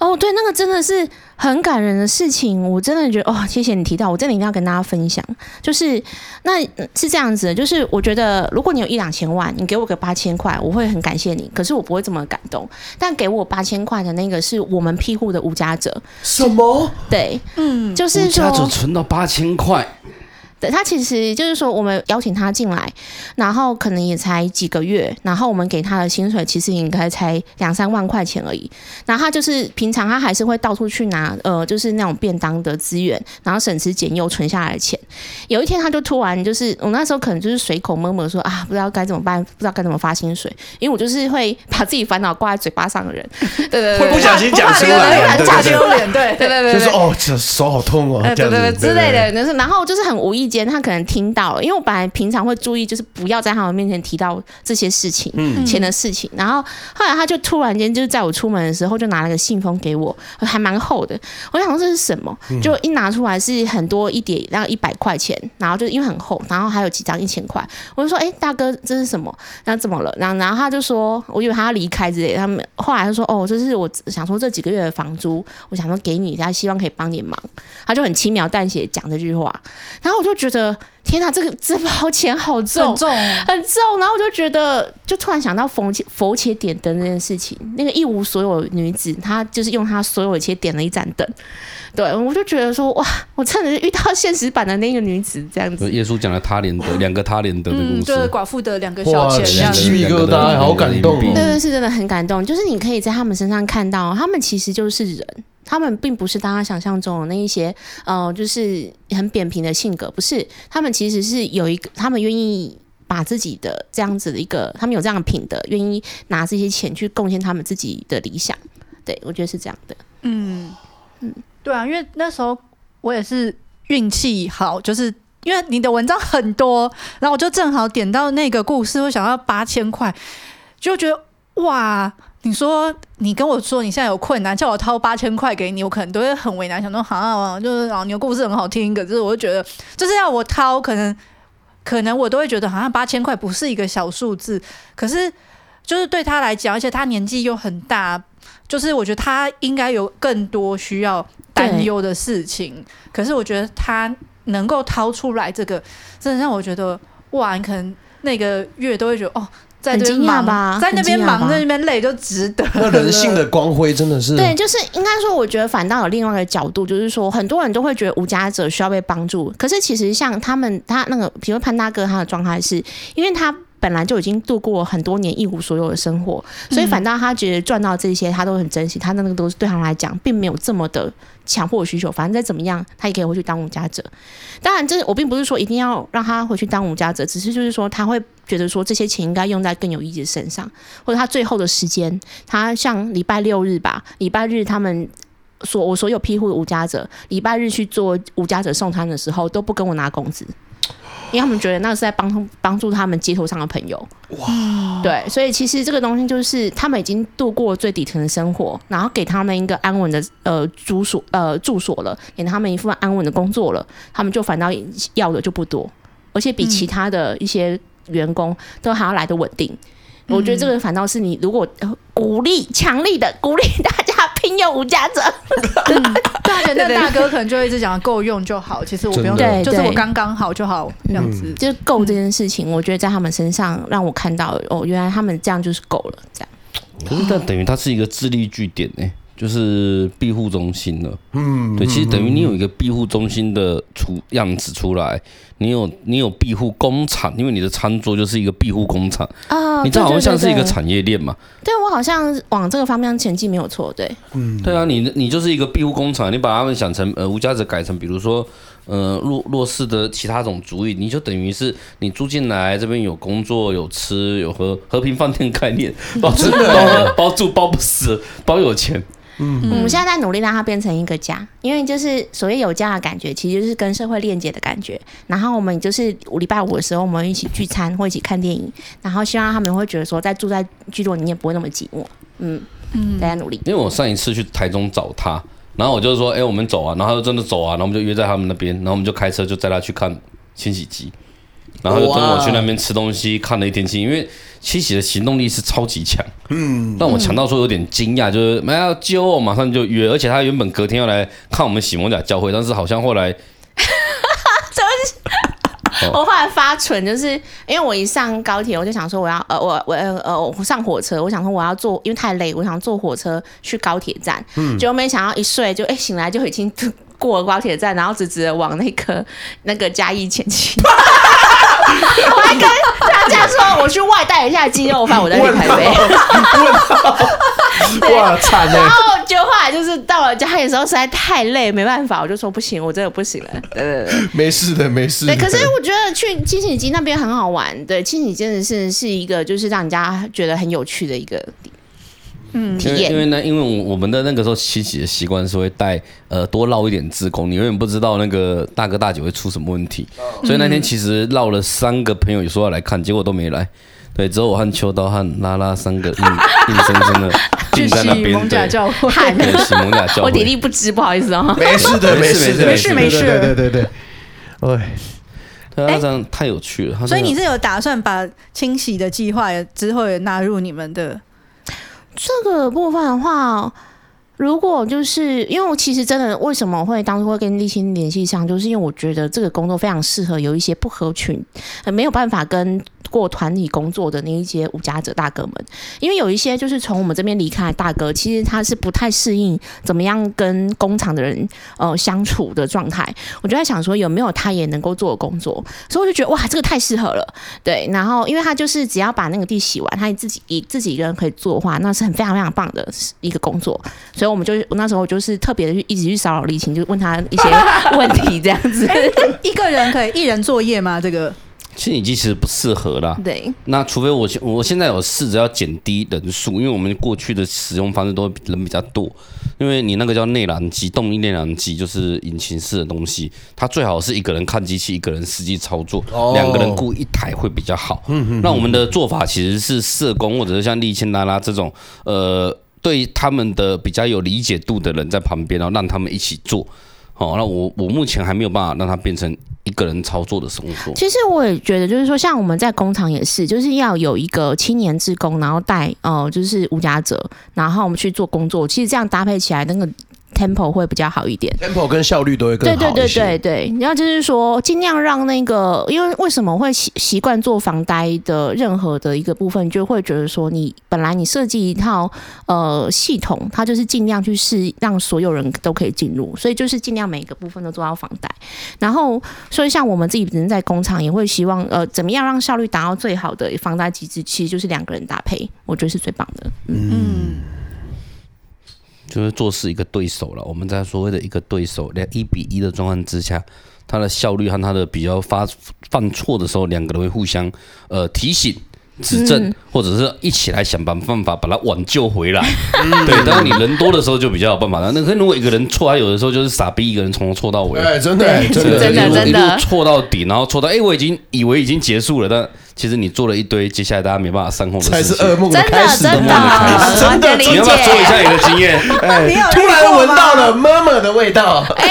哦，对，那个真的是很感人的事情，我真的觉得哦，谢谢你提到，我真的一定要跟大家分享。就是那是这样子的，就是我觉得如果你有一两千万，你给我个八千块，我会很感谢你，可是我不会这么感动。但给我八千块的那个是我们庇护的无家者。什么？对，嗯，就是说无家者存到八千块。对，他其实就是说，我们邀请他进来，然后可能也才几个月，然后我们给他的薪水其实应该才两三万块钱而已。然后他就是平常他还是会到处去拿，呃，就是那种便当的资源，然后省吃俭用存下来的钱。有一天他就突然就是，我那时候可能就是随口摸摸说啊，不知道该怎么办，不知道该怎么发薪水，因为我就是会 把自己烦恼挂在嘴巴上的人，对对对，会不小心讲出来，假丢脸，对对对对，就是哦，这手好痛哦，对对对之类的，就是然后就是很无意间，他可能听到了，因为我本来平常会注意，就是不要在他们面前提到这些事情，嗯，钱的事情。然后后来他就突然间就是在我出门的时候，就拿了个信封给我，还蛮厚的。我想说这是什么？就一拿出来是很多一叠，然后一百块钱，然后就因为很厚，然后还有几张一千块。我就说：“哎，大哥，这是什么？那怎么了？”然后然后他就说：“我以为他要离开之类。”他们后来他说：“哦，这是我想说这几个月的房租，我想说给你，他希望可以帮点忙。”他就很轻描淡写讲这句话，然后我就觉得。天哪，这个这包钱好重，很重，很重。然后我就觉得，就突然想到佛佛且点灯这件事情。那个一无所有女子，她就是用她所有的钱点了一盏灯。对，我就觉得说，哇，我真的是遇到现实版的那个女子这样子。耶稣讲了他连的两个他连得的故事，对、嗯、寡妇的两个小钱，鸡皮疙瘩，好感动。对对，是真的很感动。就是你可以在他们身上看到，他们其实就是人。他们并不是大家想象中的那一些，呃，就是很扁平的性格，不是。他们其实是有一个，他们愿意把自己的这样子的一个，他们有这样的品德，愿意拿这些钱去贡献他们自己的理想。对，我觉得是这样的。嗯嗯，对啊，因为那时候我也是运气好，就是因为你的文章很多，然后我就正好点到那个故事，我想要八千块，就觉得哇。你说你跟我说你现在有困难，叫我掏八千块给你，我可能都会很为难，想说好啊，就是啊，你的故事很好听，可是我就觉得就是要我掏，可能可能我都会觉得好像八千块不是一个小数字，可是就是对他来讲，而且他年纪又很大，就是我觉得他应该有更多需要担忧的事情，可是我觉得他能够掏出来这个，真的让我觉得。哇，你可能那个月都会觉得哦。在很惊讶吧？在那边忙，在那边累，就值得。那人性的光辉真的是对，就是应该说，我觉得反倒有另外一个角度，就是说，很多人都会觉得无家者需要被帮助，可是其实像他们，他那个，比如潘大哥，他的状态是因为他。本来就已经度过很多年一无所有的生活，所以反倒他觉得赚到这些他都很珍惜，他那个都是对他来讲并没有这么的强迫需求。反正再怎么样，他也可以回去当无家者。当然，这我并不是说一定要让他回去当无家者，只是就是说他会觉得说这些钱应该用在更有意义的身上，或者他最后的时间，他像礼拜六日吧，礼拜日他们所我所有庇护的无家者，礼拜日去做无家者送餐的时候都不跟我拿工资。因为他们觉得那是在帮帮助他们街头上的朋友，哇，对，所以其实这个东西就是他们已经度过最底层的生活，然后给他们一个安稳的呃住所呃住所了，给他们一份安稳的工作了，他们就反倒要的就不多，而且比其他的一些员工都还要来的稳定。我觉得这个反倒是你如果鼓励强力的鼓励大家 聘用无家者，对，那大哥可能就一直讲够用就好，其实我不用，对，就是我刚刚好就好这样子，就是够这件事情，我觉得在他们身上让我看到哦，原来他们这样就是够了，这样。可是但等于它是一个智力据点呢，就是庇护中心了。嗯，对，其实等于你有一个庇护中心的出样子出来。你有你有庇护工厂，因为你的餐桌就是一个庇护工厂啊，你这好像像是一个产业链嘛？对，我好像往这个方面前进没有错，对，嗯，对啊，你你就是一个庇护工厂，你把他们想成呃无家者改成比如说呃弱弱势的其他种族裔，你就等于是你住进来这边有工作有吃有喝，和平饭店概念，包吃包包住包不死包有钱。嗯，我们现在在努力让它变成一个家，因为就是所谓有家的感觉，其实就是跟社会链接的感觉。然后我们就是礼拜五的时候，我们一起聚餐或一起看电影，然后希望他们会觉得说，在住在聚落里面不会那么寂寞。嗯嗯，大家努力。因为我上一次去台中找他，然后我就说，哎、欸，我们走啊，然后他就真的走啊，然后我们就约在他们那边，然后我们就开车就载他去看清洗机，然后就跟我去那边吃东西，看了一天清，因为。七喜的行动力是超级强，嗯，但我强到说有点惊讶，就是没要揪我，马上就约，而且他原本隔天要来看我们喜蒙甲教会，但是好像后来，我后来发蠢，就是因为我一上高铁，我就想说我要呃我我呃我上火车，我想说我要坐，因为太累，我想坐火车去高铁站，嗯，结果没想到一睡就哎、欸、醒来就已经过了高铁站，然后直直的往那个那个嘉义前进。我还跟大家说，我去外带一下鸡肉饭，我再去台北。哇，惨！然后就后来就是到了家里的时候，实在太累，没办法，我就说不行，我真的不行了。对对对，没事的，没事的。对，可是我觉得去清洗机那边很好玩。对，清洗真的是是一个，就是让人家觉得很有趣的一个地方。嗯，体验。因为呢，因为我我们的那个时候清洗的习惯是会带呃多绕一点自工，你永远不知道那个大哥大姐会出什么问题，所以那天其实绕了三个朋友也说要来看，结果都没来。对，只有我和秋刀和拉拉三个硬 硬生生的定 在那边。蒙甲教会，对，洗蒙甲教会。我体力不支，不好意思啊。没事的，没事的，没事没事。对对对对，哎，他这样太有趣了。所以你是有打算把清洗的计划之后也纳入你们的？这个部分的话，如果就是因为我其实真的为什么会当初会跟立青联系上，就是因为我觉得这个工作非常适合有一些不合群，没有办法跟。过团体工作的那一些无家者大哥们，因为有一些就是从我们这边离开的大哥，其实他是不太适应怎么样跟工厂的人呃相处的状态。我就在想说，有没有他也能够做的工作？所以我就觉得哇，这个太适合了。对，然后因为他就是只要把那个地洗完，他自己以自己一个人可以做的话，那是很非常非常棒的一个工作。所以我们就那时候就是特别的去一直去骚扰立青，就问他一些 问题这样子。一个人可以一人作业吗？这个？清洗机其实不适合啦。对。那除非我现我现在有试着要减低人数，因为我们过去的使用方式都人比较多。因为你那个叫内燃机，动力内燃机就是引擎式的东西，它最好是一个人看机器，一个人实际操作，两个人雇一台会比较好。嗯嗯。那我们的做法其实是社工或者是像立青拉拉这种，呃，对他们的比较有理解度的人在旁边，然后让他们一起做。好，那我我目前还没有办法让它变成一个人操作的生活。其实我也觉得，就是说，像我们在工厂也是，就是要有一个青年职工，然后带哦，就是无家者，然后我们去做工作。其实这样搭配起来，那个 tempo 会比较好一点，tempo 跟效率都会更好对对对对对，然后就是说尽量让那个，因为为什么会习习惯做房呆的任何的一个部分，就会觉得说你本来你设计一套呃系统，它就是尽量去试让所有人都可以进入，所以就是尽量每一个部分都做到房呆。然后所以像我们自己人在工厂也会希望呃怎么样让效率达到最好的房呆机制，其实就是两个人搭配，我觉得是最棒的。嗯。嗯就是做事一个对手了。我们在所谓的一个对手，两一比一的状况之下，他的效率和他的比较发犯错的时候，两个人会互相呃提醒、指正，或者是一起来想办办法把它挽救回来。对，当你人多的时候就比较有办法了。那可如果一个人错，他有的时候就是傻逼一个人从头错到尾。哎，真的，真的，真的，真的错到底，然后错到哎，我已经以为已经结束了，但。其实你做了一堆，接下来大家没办法上控的事情，才是噩梦的开始，真的，真的，你要不要说一下你的经验？哎，突然闻到了妈妈的味道。哎，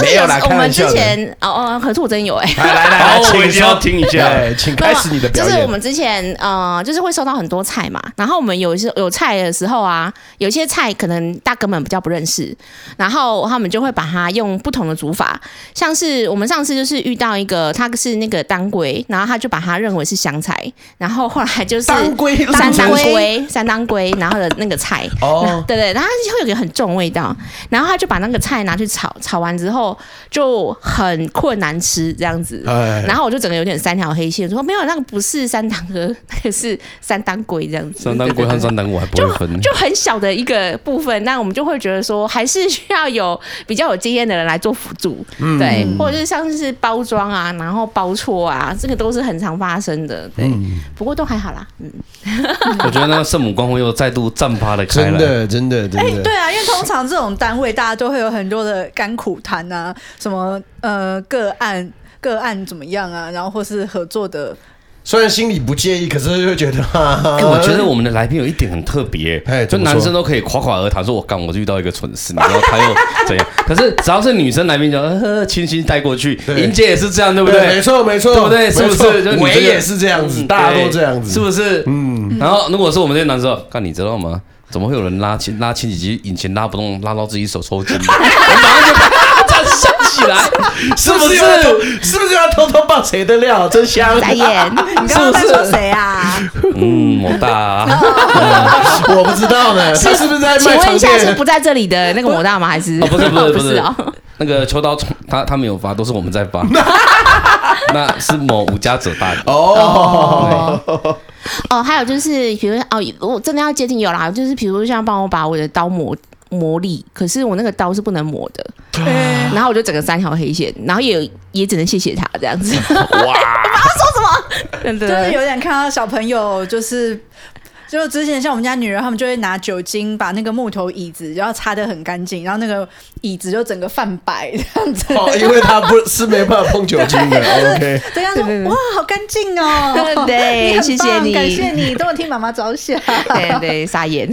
没有，就是我们之前哦哦，可是我真有哎。来来来，我一定要听一下，请开始你的表演。就是我们之前呃，就是会收到很多菜嘛，然后我们有一些有菜的时候啊，有些菜可能大哥们比较不认识，然后他们就会把它用不同的煮法，像是我们上次就是遇到一个，他是那个当归，然后他就把它。他认为是香菜，然后后来就是当归、三当归、三当归，然后的那个菜，哦，对对，然后它会有一个很重味道，然后他就把那个菜拿去炒，炒完之后就很困难吃这样子，然后我就整个有点三条黑线，说没有，那个不是三当哥，那个是三当归这样子。三当归和三当归还不会分，就很小的一个部分，那我们就会觉得说，还是需要有比较有经验的人来做辅助，对，或者是像是包装啊，然后包错啊，这个都是很常。发生的，对，嗯、不过都还好啦。嗯，我觉得那个圣母光辉又再度绽发了开来，真的，真的，真的。哎，对啊，因为通常这种单位大家都会有很多的甘苦谈啊，什么呃个案个案怎么样啊，然后或是合作的。虽然心里不介意，可是又觉得，哎，我觉得我们的来宾有一点很特别，哎，就男生都可以夸夸而谈，说我刚我就遇到一个蠢事，然后他又 怎样？可是只要是女生来宾，就呃轻轻带过去。莹姐也是这样，对不对？没错，没错，对不对？是不是？我也是这样子，大家都这样子，是不是？嗯。然后如果是我们这些男生，看你知道吗？怎么会有人拉轻拉轻几级引擎拉不动，拉到自己手抽筋？起来，是不是？是不是要偷偷爆谁的料？真香！眨眼，你刚刚在说谁啊？嗯，我大，我不知道呢。是是不是在？请问一下，是不在这里的那个某大吗？还是？不是不是不是哦。那个秋刀他他没有发，都是我们在发。那是某无家者大哦。哦，还有就是，比如哦，我真的要接近有啦，就是比如像帮我把我的刀磨。磨力，可是我那个刀是不能磨的，然后我就整个三条黑线，然后也也只能谢谢他这样子。哇！我刚刚说什么？就是有点看到小朋友就是。就之前像我们家女人，他们就会拿酒精把那个木头椅子，然后擦得很干净，然后那个椅子就整个泛白这样子。哦，因为它不是没办法碰酒精的。OK。这样说哇，好干净哦。对，谢谢你，感谢你，都有替妈妈着想。对对，傻眼。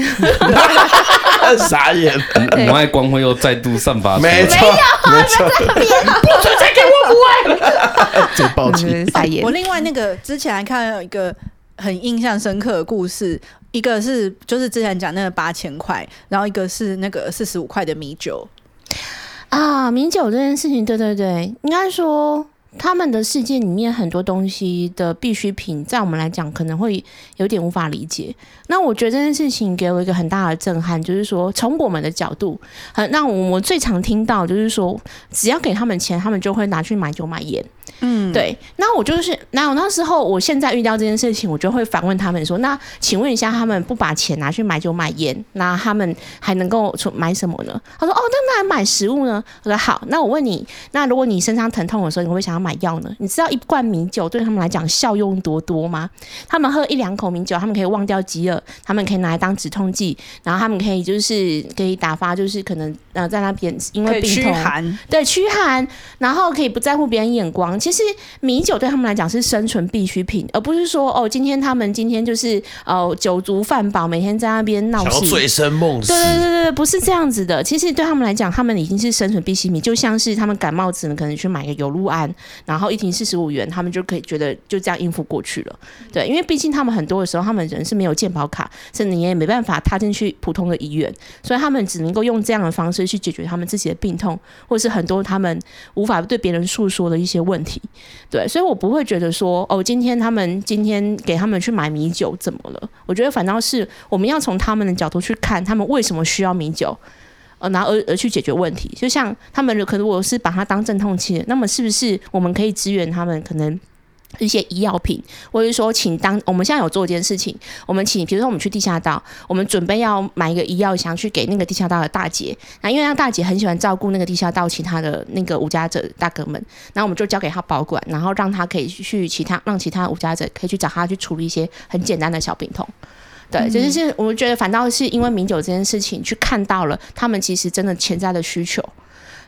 傻眼。母爱光辉又再度散发。没错，没错。不准再给我母爱。最抱歉，傻眼。我另外那个之前还看到一个。很印象深刻的故事，一个是就是之前讲那个八千块，然后一个是那个四十五块的米酒啊，米酒这件事情，对对对，应该说他们的世界里面很多东西的必需品，在我们来讲可能会有点无法理解。那我觉得这件事情给我一个很大的震撼，就是说从我们的角度，很那我们最常听到就是说，只要给他们钱，他们就会拿去买酒买烟。嗯，对，那我就是，那我那时候，我现在遇到这件事情，我就会反问他们说，那请问一下，他们不把钱拿去买酒买烟，那他们还能够从买什么呢？他说，哦，那那买食物呢？我说好，那我问你，那如果你身上疼痛的时候，你会想要买药呢？你知道一罐米酒对他们来讲效用多多吗？他们喝一两口米酒，他们可以忘掉饥饿，他们可以拿来当止痛剂，然后他们可以就是可以打发，就是可能呃在那边因为病痛，对，驱寒，然后可以不在乎别人眼光。况。其实米酒对他们来讲是生存必需品，而不是说哦，今天他们今天就是哦酒足饭饱，每天在那边闹事，醉生梦死。对对对对，不是这样子的。其实对他们来讲，他们已经是生存必需品，就像是他们感冒只能可能去买个有氯安，然后一瓶四十五元，他们就可以觉得就这样应付过去了。对，因为毕竟他们很多的时候，他们人是没有健保卡，甚至你也没办法踏进去普通的医院，所以他们只能够用这样的方式去解决他们自己的病痛，或者是很多他们无法对别人诉说的一些问题。对，所以我不会觉得说哦，今天他们今天给他们去买米酒怎么了？我觉得反倒是我们要从他们的角度去看，他们为什么需要米酒，呃，然后而而去解决问题。就像他们可能我是把它当镇痛器，那么是不是我们可以支援他们可能？一些医药品，或者说，请当我们现在有做一件事情，我们请，比如说我们去地下道，我们准备要买一个医药箱去给那个地下道的大姐，那因为那大姐很喜欢照顾那个地下道其他的那个无家者大哥们，然后我们就交给她保管，然后让她可以去其他让其他无家者可以去找她去处理一些很简单的小病痛。对，嗯、就是是我们觉得反倒是因为名酒这件事情，去看到了他们其实真的潜在的需求，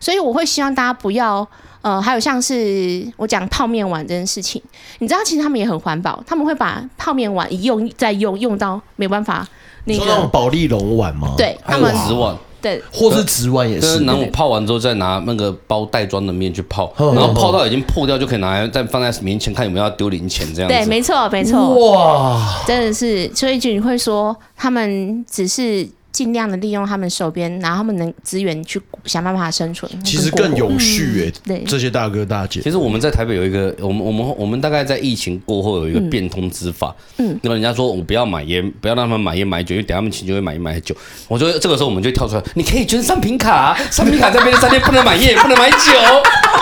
所以我会希望大家不要。呃，还有像是我讲泡面碗这件事情，你知道，其实他们也很环保，他们会把泡面碗一用再用，用到没办法。那个、说那种保丽龙碗吗？对，他们纸碗，对，或是纸碗也是。然后泡完之后再拿那个包袋装的面去泡，然后泡到已经破掉，就可以拿来再放在面前看有没有要丢零钱这样子。对，没错，没错。哇，真的是，所以就你会说他们只是。尽量的利用他们手边，然后他们能资源去想办法生存，其实更有序哎、欸。对，这些大哥大姐，其实我们在台北有一个，我们我们我们大概在疫情过后有一个变通之法。嗯，那么人家说我不要买烟，不要让他们买烟买酒，因为等他们请就会买烟买酒。我觉得这个时候我们就跳出来，你可以捐商品卡，商品卡在边的商店不能买烟，不能买酒。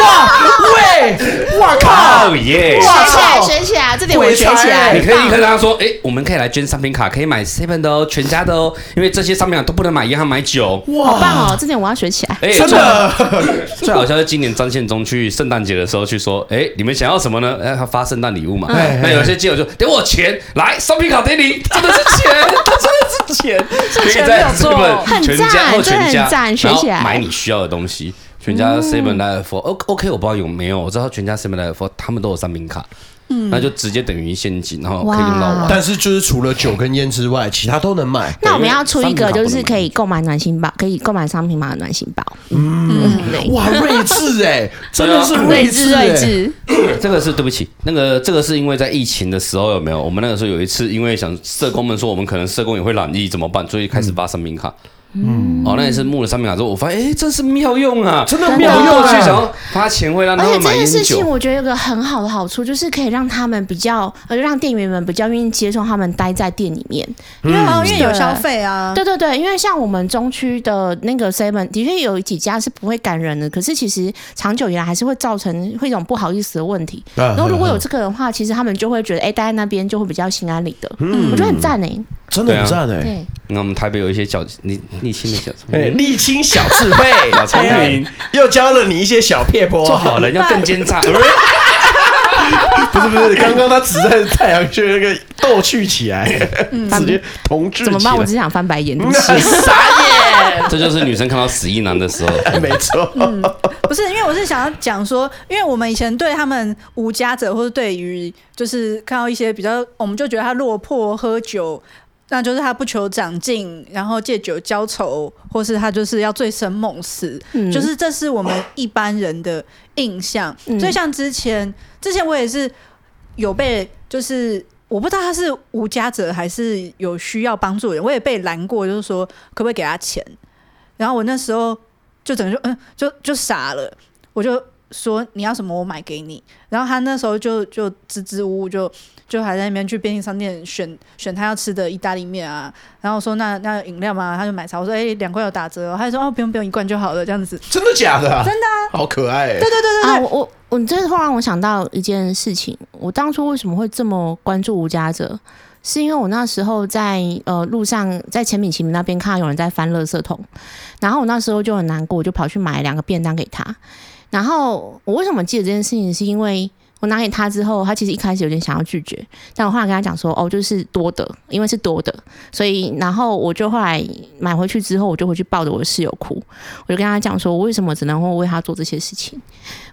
哇喂，哇靠耶！学起来，学起来，这点我学起来。你可以跟他说，哎，我们可以来捐商品卡，可以买 seven 的哦，全家的哦。因为这些商品都不能买烟，还买酒，哇，好棒哦！这点我要学起来。哎，真的，最好笑是今年张献忠去圣诞节的时候去说，哎，你们想要什么呢？哎，他发圣诞礼物嘛。那有些基友就给我钱，来商品卡给你，真的是钱，真的是钱，可以在这本全家或全家，学起来，买你需要的东西。全家 Seven Life O OK，我不知道有没有，我知道全家 Seven Life 他们都有商品卡。嗯，那就直接等于现金，然后可以用到完。但是就是除了酒跟烟之外，其他都能买。那我们要出一个，就是可以购买暖心包，可以购买商品码的暖心包。嗯，嗯哇，睿智哎，真的是睿智睿智。这个是对不起，那个这个是因为在疫情的时候有没有？我们那个时候有一次，因为想社工们说我们可能社工也会染疫怎么办，所以开始发商品卡。嗯，哦，那也是募了商品卡之后，我发现，哎，这是妙用啊，真的妙用啊！想要花钱会让他们买。而且这件事情，我觉得有个很好的好处，就是可以让他们比较，呃，让店员们比较愿意接受他们待在店里面，因为因为有消费啊。对对对，因为像我们中区的那个 seven，的确有几家是不会赶人的，可是其实长久以来还是会造成会一种不好意思的问题。然后如果有这个的话，其实他们就会觉得，哎，待在那边就会比较心安理得。嗯，我觉得很赞哎，真的很赞哎。对，那我们台北有一些小沥沥青的小。沥青小智慧，小聪明，又教了你一些小撇步，做好人要更奸诈。不是不是，刚刚他只在太阳穴那个逗趣起来，直接同志怎么办？我只想翻白眼，傻眼。这就是女生看到死一男的时候，没错。嗯，不是，因为我是想要讲说，因为我们以前对他们无家者，或者对于就是看到一些比较，我们就觉得他落魄喝酒。那就是他不求长进，然后借酒浇愁，或是他就是要醉生梦死，嗯、就是这是我们一般人的印象。嗯、所以像之前，之前我也是有被，就是我不知道他是无家者还是有需要帮助的人，我也被拦过，就是说可不可以给他钱？然后我那时候就整个就嗯，就就傻了，我就说你要什么我买给你。然后他那时候就就支支吾吾就。就还在那边去便利商店选选他要吃的意大利面啊，然后我说那那饮料嘛，他就买茶。我说哎，两罐有打折，他就说哦不用不用，一罐就好了这样子。真的假的？啊真的，好可爱。对对对对对。啊，我我我这会让我想到一件事情，我当初为什么会这么关注吴家者，是因为我那时候在呃路上在前米奇那边看到有人在翻垃圾桶，然后我那时候就很难过，我就跑去买两个便当给他。然后我为什么记得这件事情，是因为。拿给他之后，他其实一开始有点想要拒绝，但我后来跟他讲说，哦，就是多的，因为是多的，所以然后我就后来买回去之后，我就回去抱着我的室友哭，我就跟他讲说，我为什么只能够为他做这些事情？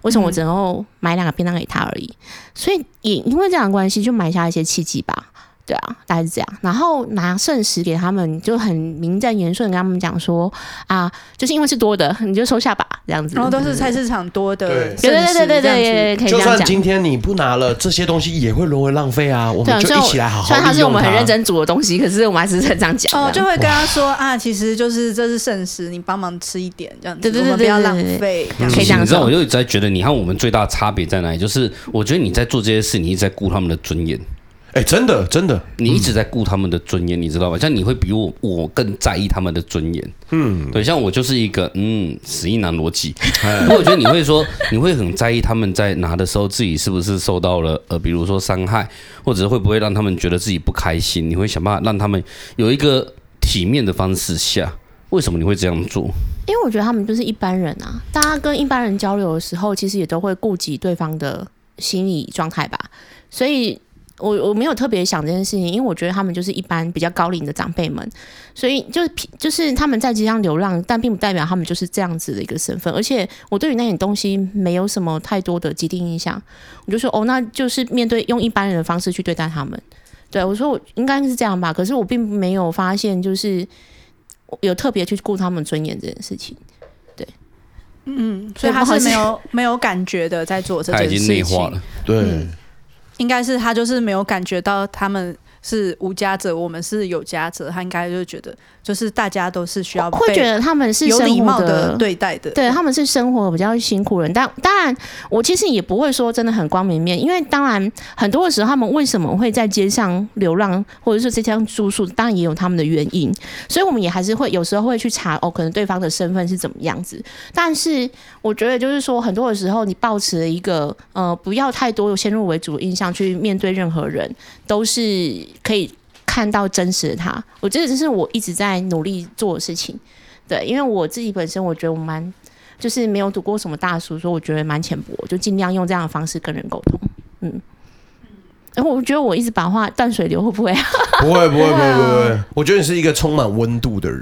为什么我只能够买两个便当给他而已？所以也因为这样的关系，就埋下一些契机吧。对啊，大概是这样。然后拿剩食给他们，就很名正言顺跟他们讲说啊，就是因为是多的，你就收下吧，这样子。然后都是菜市场多的，对对对对对对，可以这样讲。就算今天你不拿了，这些东西也会沦为浪费啊。我们就一起来好好利用它。虽然它是我们很认真煮的东西，可是我们还是在这样讲。哦，就会跟他 说啊，其实就是这是剩食，你帮忙吃一点，这样子。对对对，不要浪费。可以这样。你知道，我就一直在觉得，你和我们最大的差别在哪里？就是我觉得你在做这些事，你一直在顾他们的尊严。哎、欸，真的，真的，你一直在顾他们的尊严，嗯、你知道吧？像你会比我我更在意他们的尊严。嗯，对，像我就是一个嗯死硬男逻辑。不过我觉得你会说，你会很在意他们在拿的时候自己是不是受到了呃，比如说伤害，或者会不会让他们觉得自己不开心？你会想办法让他们有一个体面的方式下。为什么你会这样做？因为我觉得他们就是一般人啊，大家跟一般人交流的时候，其实也都会顾及对方的心理状态吧，所以。我我没有特别想这件事情，因为我觉得他们就是一般比较高龄的长辈们，所以就是就是他们在街上流浪，但并不代表他们就是这样子的一个身份。而且我对于那点东西没有什么太多的既定印象，我就说哦，那就是面对用一般人的方式去对待他们。对，我说我应该是这样吧，可是我并没有发现就是有特别去顾他们尊严这件事情。对，嗯，所以他是没有没有感觉的在做这件事情，他已经内化了，对。嗯应该是他就是没有感觉到他们是无家者，我们是有家者，他应该就觉得。就是大家都是需要会觉得他们是有礼貌的对待的，对，他们是生活比较辛苦人。但当然，我其实也不会说真的很光明面，因为当然很多的时候，他们为什么会在街上流浪，或者是这样住宿，当然也有他们的原因。所以我们也还是会有时候会去查哦，可能对方的身份是怎么样子。但是我觉得就是说，很多的时候，你保持了一个呃不要太多先入为主的印象去面对任何人，都是可以。看到真实的他，我觉得这是我一直在努力做的事情。对，因为我自己本身，我觉得我蛮就是没有读过什么大书，所以我觉得蛮浅薄，就尽量用这样的方式跟人沟通。嗯，然后我觉得我一直把话断水流，会不会？不会，不会，不会，不会。我觉得你是一个充满温度的人。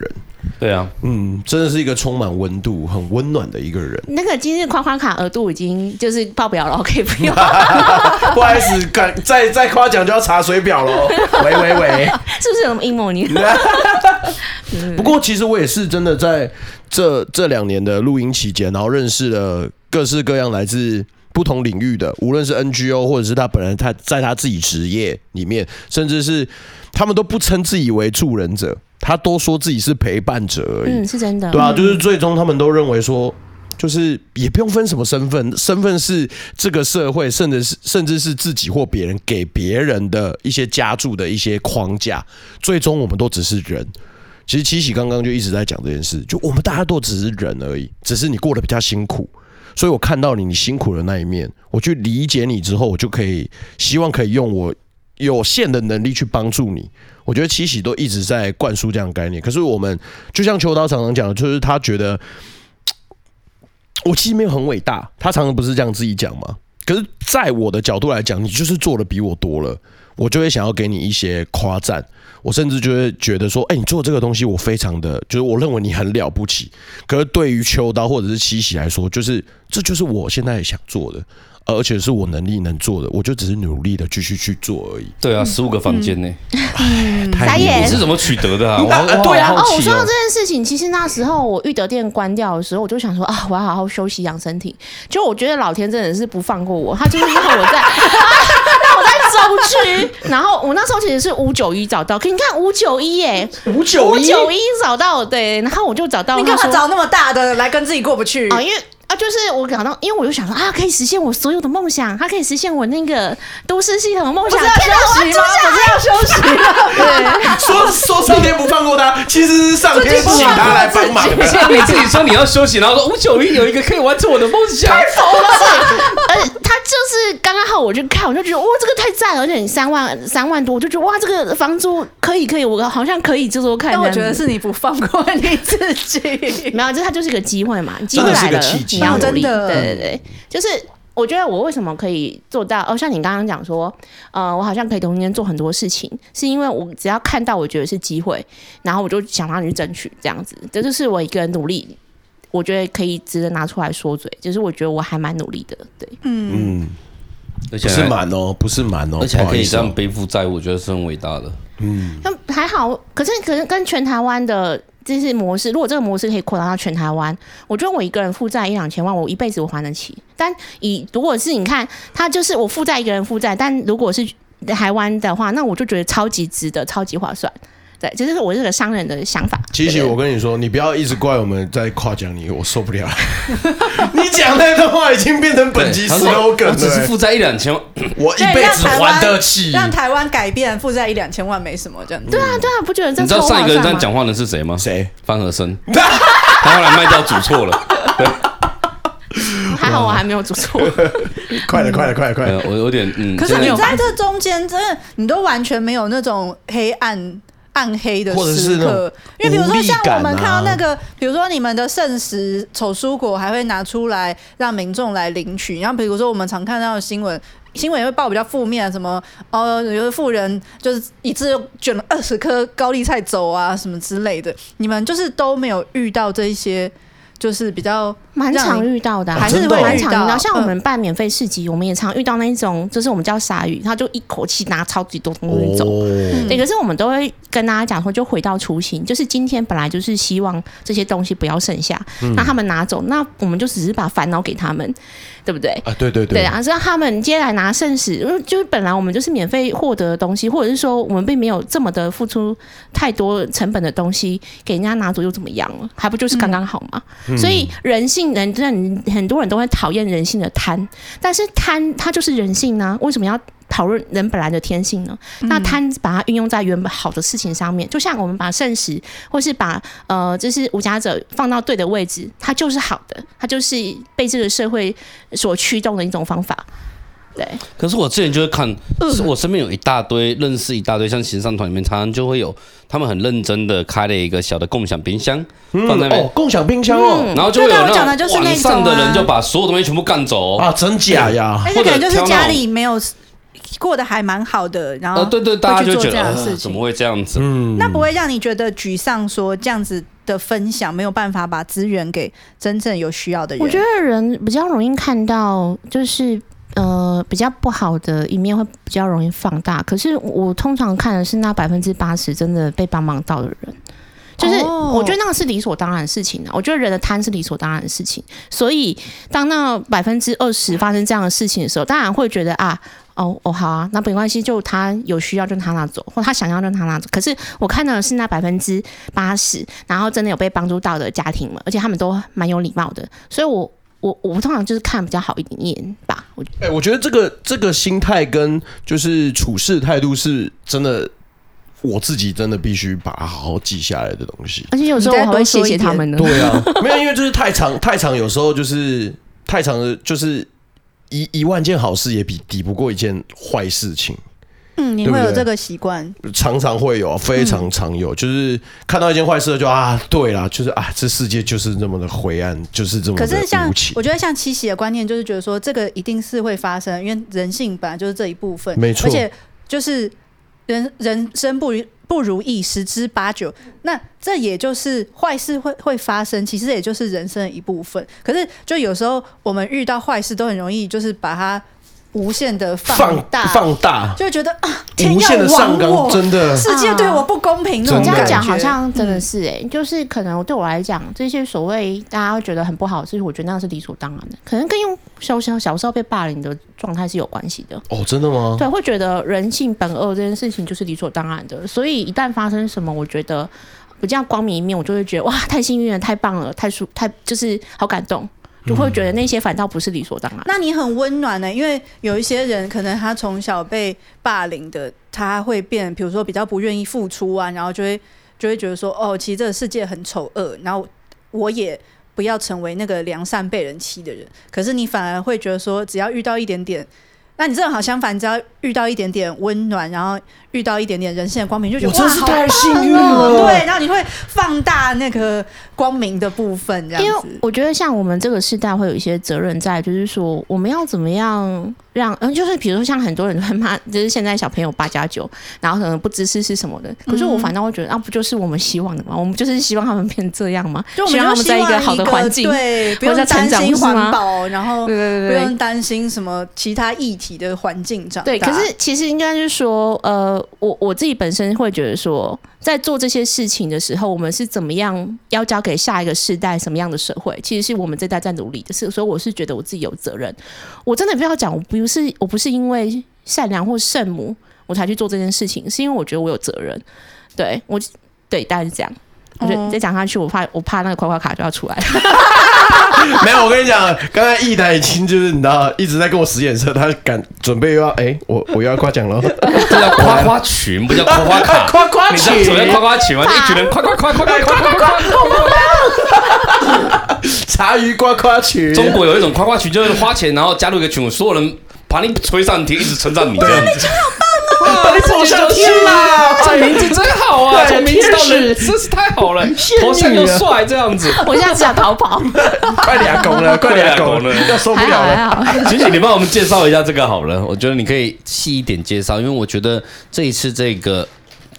对啊，嗯，真的是一个充满温度、很温暖的一个人。那个今日夸夸卡额度已经就是爆表了，可以不用。不好意思，敢再再夸奖就要查水表喽。喂喂喂，是不是有什么阴谋？你 不过其实我也是真的在这这两年的录音期间，然后认识了各式各样来自不同领域的，无论是 NGO 或者是他本人，他在他自己职业里面，甚至是他们都不称自己为助人者。他都说自己是陪伴者而已，嗯，是真的，对啊，就是最终他们都认为说，就是也不用分什么身份，身份是这个社会，甚至是甚至是自己或别人给别人的一些加注的一些框架，最终我们都只是人。其实七喜刚刚就一直在讲这件事，就我们大家都只是人而已，只是你过得比较辛苦，所以我看到你你辛苦的那一面，我去理解你之后，我就可以希望可以用我有限的能力去帮助你。我觉得七喜都一直在灌输这样的概念，可是我们就像秋刀常常讲的，就是他觉得我其实没有很伟大，他常常不是这样自己讲吗？可是在我的角度来讲，你就是做的比我多了，我就会想要给你一些夸赞，我甚至就会觉得说，哎，你做这个东西，我非常的，就是我认为你很了不起。可是对于秋刀或者是七喜来说，就是这就是我现在想做的。而且是我能力能做的，我就只是努力的继续去做而已。对啊，十五个房间呢，傻眼，你是怎么取得的啊？对啊，哦，我说到这件事情，其实那时候我玉德店关掉的时候，我就想说啊，我要好好休息养身体。就我觉得老天真的是不放过我，他就是让我在 让我在中区，然后我那时候其实是五九一找到，可你看五九一耶，五九一找到对，然后我就找到，你干嘛找那么大的来跟自己过不去啊？因为。啊，就是我感到，因为我就想说啊，可以实现我所有的梦想，它可以实现我那个都市系统的梦想。不是要休息吗？我是要休息吗？对，说说上天不放过他，其实是上天请他来帮忙。你自己说你要休息，然后说五九一有一个可以完成我的梦想，太疯了。而且他就是刚刚好，我就看，我就觉得哇，这个太赞了，而且你三万三万多，我就觉得哇，这个房租可以可以，我好像可以做做看。但我觉得是你不放过你自己，没有，这他就是个机会嘛，机会来了。要真的，对对对，就是我我觉得我为什么可以做到？哦，像你刚刚讲说，呃，我好像可以同时间做很多事情，是因为我只要看到我觉得是机会，然后我就想让你去争取这样子。这就是我一个人努力，我觉得可以值得拿出来说嘴。就是我觉得我还蛮努力的，对，嗯，而且不是蛮哦，不是蛮哦，而且还可以这样背负债务，我觉得是很伟大的。嗯，那还好，可是可是跟全台湾的。这是模式，如果这个模式可以扩大到全台湾，我觉得我一个人负债一两千万，我一辈子我还得起。但以如果是你看，他就是我负债一个人负债，但如果是台湾的话，那我就觉得超级值得，超级划算。对，这就是我这个商人的想法。琪琪，我跟你说，你不要一直怪我们在夸奖你，我受不了。你讲那段话已经变成本集 slogan 了。我只是负债一两千万，我一辈子还得起。让台湾改变，负债一两千万没什么这样子。对啊，对啊，不觉得这？你知道上一个人这样讲话的是谁吗？谁？方和生。他后来卖掉，组错了。对。还好我还没有组错。快了，快了，快了，快了！我有点嗯。可是你在这中间，真的你都完全没有那种黑暗。暗黑的时刻，因为比如说像我们看到那个，比如说你们的圣食丑蔬果还会拿出来让民众来领取，然后比如说我们常看到的新闻，新闻也会报比较负面，什么哦，有的富人就是一次卷了二十颗高丽菜走啊，什么之类的，你们就是都没有遇到这一些。就是比较蛮常遇到的，啊，还是会蛮常遇到。像我们办免费市集，我们也常遇到那种，就是我们叫鲨鱼，他就一口气拿超级多东西走。对，可是我们都会跟大家讲说，就回到初心，就是今天本来就是希望这些东西不要剩下，那他们拿走，那我们就只是把烦恼给他们。对不对？啊，对对对，对啊，让他们接下来拿圣食，就是本来我们就是免费获得的东西，或者是说我们并没有这么的付出太多成本的东西，给人家拿走又怎么样了？还不就是刚刚好嘛？嗯、所以人性人真的很多人都会讨厌人性的贪，但是贪它就是人性呢？为什么要？讨论人本来的天性呢？那贪把它运用在原本好的事情上面，就像我们把圣食，或是把呃，就是无家者放到对的位置，它就是好的，它就是被这个社会所驱动的一种方法。对。可是我之前就会看，是我身边有一大堆认识一大堆，像行善团里面常常就会有他们很认真的开了一个小的共享冰箱，放在那边。哦，共享冰箱哦，然后就会有那种晚上的人就把所有东西全部干走啊，真假呀？而且可能就是家里没有。过得还蛮好的，然后对对，大家就觉得怎么会这样子？嗯，那不会让你觉得沮丧？说这样子的分享没有办法把资源给真正有需要的人。我觉得人比较容易看到，就是呃比较不好的一面会比较容易放大。可是我通常看的是那百分之八十真的被帮忙到的人，就是我觉得那个是理所当然的事情啊。我觉得人的贪是理所当然的事情。所以当那百分之二十发生这样的事情的时候，当然会觉得啊。哦哦，好啊，那没关系，就他有需要就他拿走，或他想要就他拿走。可是我看到的是那百分之八十，然后真的有被帮助到的家庭们，而且他们都蛮有礼貌的，所以我我我通常就是看比较好一点点吧。我觉得，哎、欸，我觉得这个这个心态跟就是处事态度是真的，我自己真的必须把它好好记下来的东西。而且有时候我还会谢谢他们呢。对啊，没有，因为就是太长太长，有时候就是太长的，就是。一一万件好事也比抵不过一件坏事情。嗯，你会有这个习惯？常常会有，非常常有。嗯、就是看到一件坏事，就啊，对啦，就是啊，这世界就是这么的灰暗，就是这么的。可是像我觉得，像七喜的观念，就是觉得说，这个一定是会发生，因为人性本来就是这一部分，没错。而且就是人人生不如。不如意十之八九，那这也就是坏事会会发生，其实也就是人生的一部分。可是，就有时候我们遇到坏事，都很容易就是把它。无限的放大，放大，就会觉得啊，无限的上纲，真的，世界对我不公平。那种这样讲好像真的是哎、欸，就是可能对我来讲，这些所谓大家会觉得很不好的事情，我觉得那是理所当然的，可能跟用小小小时候被霸凌的状态是有关系的。哦，真的吗？对，会觉得人性本恶这件事情就是理所当然的，所以一旦发生什么，我觉得比较光明一面，我就会觉得哇，太幸运了，太棒了，太舒，太就是好感动。就会觉得那些反倒不是理所当然。那你很温暖呢？因为有一些人可能他从小被霸凌的，他会变，比如说比较不愿意付出啊，然后就会就会觉得说，哦，其实这个世界很丑恶，然后我也不要成为那个良善被人欺的人。可是你反而会觉得说，只要遇到一点点，那你正好相反，只要遇到一点点温暖，然后遇到一点点人性的光明，就觉得哇真是太幸运了。了。对，然后你会放大那个光明的部分，这样子。因为我觉得像我们这个时代会有一些责任在，就是说我们要怎么样让嗯，就是比如说像很多人会骂，就是现在小朋友八加九，然后可能不知是是什么的。可是我反倒会觉得，啊，不就是我们希望的吗？我们就是希望他们变这样吗？就我希望他们在一个好的环境，对，不用担心环保，然后不用担心什么其他议题的环境长大。对，可是其实应该就是说，呃，我我自己本身会觉得说，在做这些事情的时候，我们是怎么样要交给下一个世代什么样的社会？其实是我们这代在努力的，是所以我是觉得我自己有责任。我真的不要讲，我不是我不是因为善良或圣母我才去做这件事情，是因为我觉得我有责任。对我，对，大概是这样。我觉得再讲下去，我怕我怕那个夸夸卡就要出来。没有，我跟你讲，刚才易台已经就是你知道一直在跟我使眼色，他敢准备又要哎，我我又要夸奖了，这叫夸夸群，不叫夸夸卡。夸夸群，你知道什么叫夸夸群吗？一群人夸夸夸夸夸夸夸夸。茶余夸夸群，中国有一种夸夸群，就是花钱然后加入一个群，所有人把你吹上天，一直称赞你这样子。把你捧上天啦！这名字真好啊！这名字到底真是太好了，头像又帅，这样子。我现在只想逃跑，快俩狗了，快俩狗了，要受不了了。晴晴，你帮我们介绍一下这个好了。我觉得你可以细一点介绍，因为我觉得这一次这个。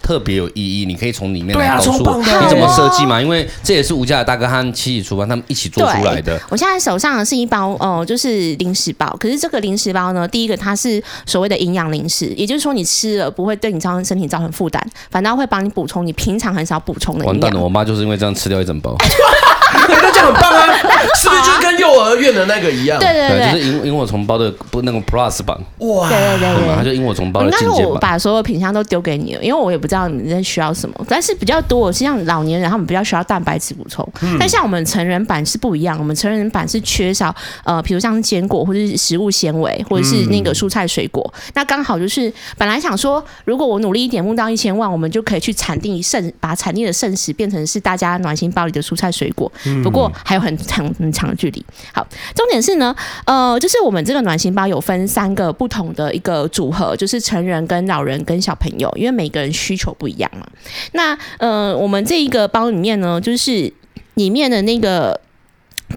特别有意义，你可以从里面来告诉我你怎么设计嘛？因为这也是吴家的大哥和七喜厨房他们一起做出来的。我现在手上的是一包哦、呃，就是零食包。可是这个零食包呢，第一个它是所谓的营养零食，也就是说你吃了不会对你造成身体造成负担，反倒会帮你补充你平常很少补充的营养。完蛋了，我妈就是因为这样吃掉一整包。那这样很棒啊！是不是就跟幼儿园的那个一样？对对对，对就是萤萤火虫包的不那个 Plus 版。哇，对对对对，它就萤火虫包的进阶版。应该我把所有品相都丢给你了，因为我也不知道你在需要什么。但是比较多，是像老年人他们比较需要蛋白质补充，嗯、但像我们成人版是不一样。我们成人版是缺少呃，比如像坚果或者是食物纤维，或者是那个蔬菜水果。嗯、那刚好就是本来想说，如果我努力一点，募到一千万，我们就可以去产地剩，把产地的剩食变成是大家暖心包里的蔬菜水果。不过还有很长很长的距离。好，重点是呢，呃，就是我们这个暖心包有分三个不同的一个组合，就是成人跟老人跟小朋友，因为每个人需求不一样嘛。那呃，我们这一个包里面呢，就是里面的那个。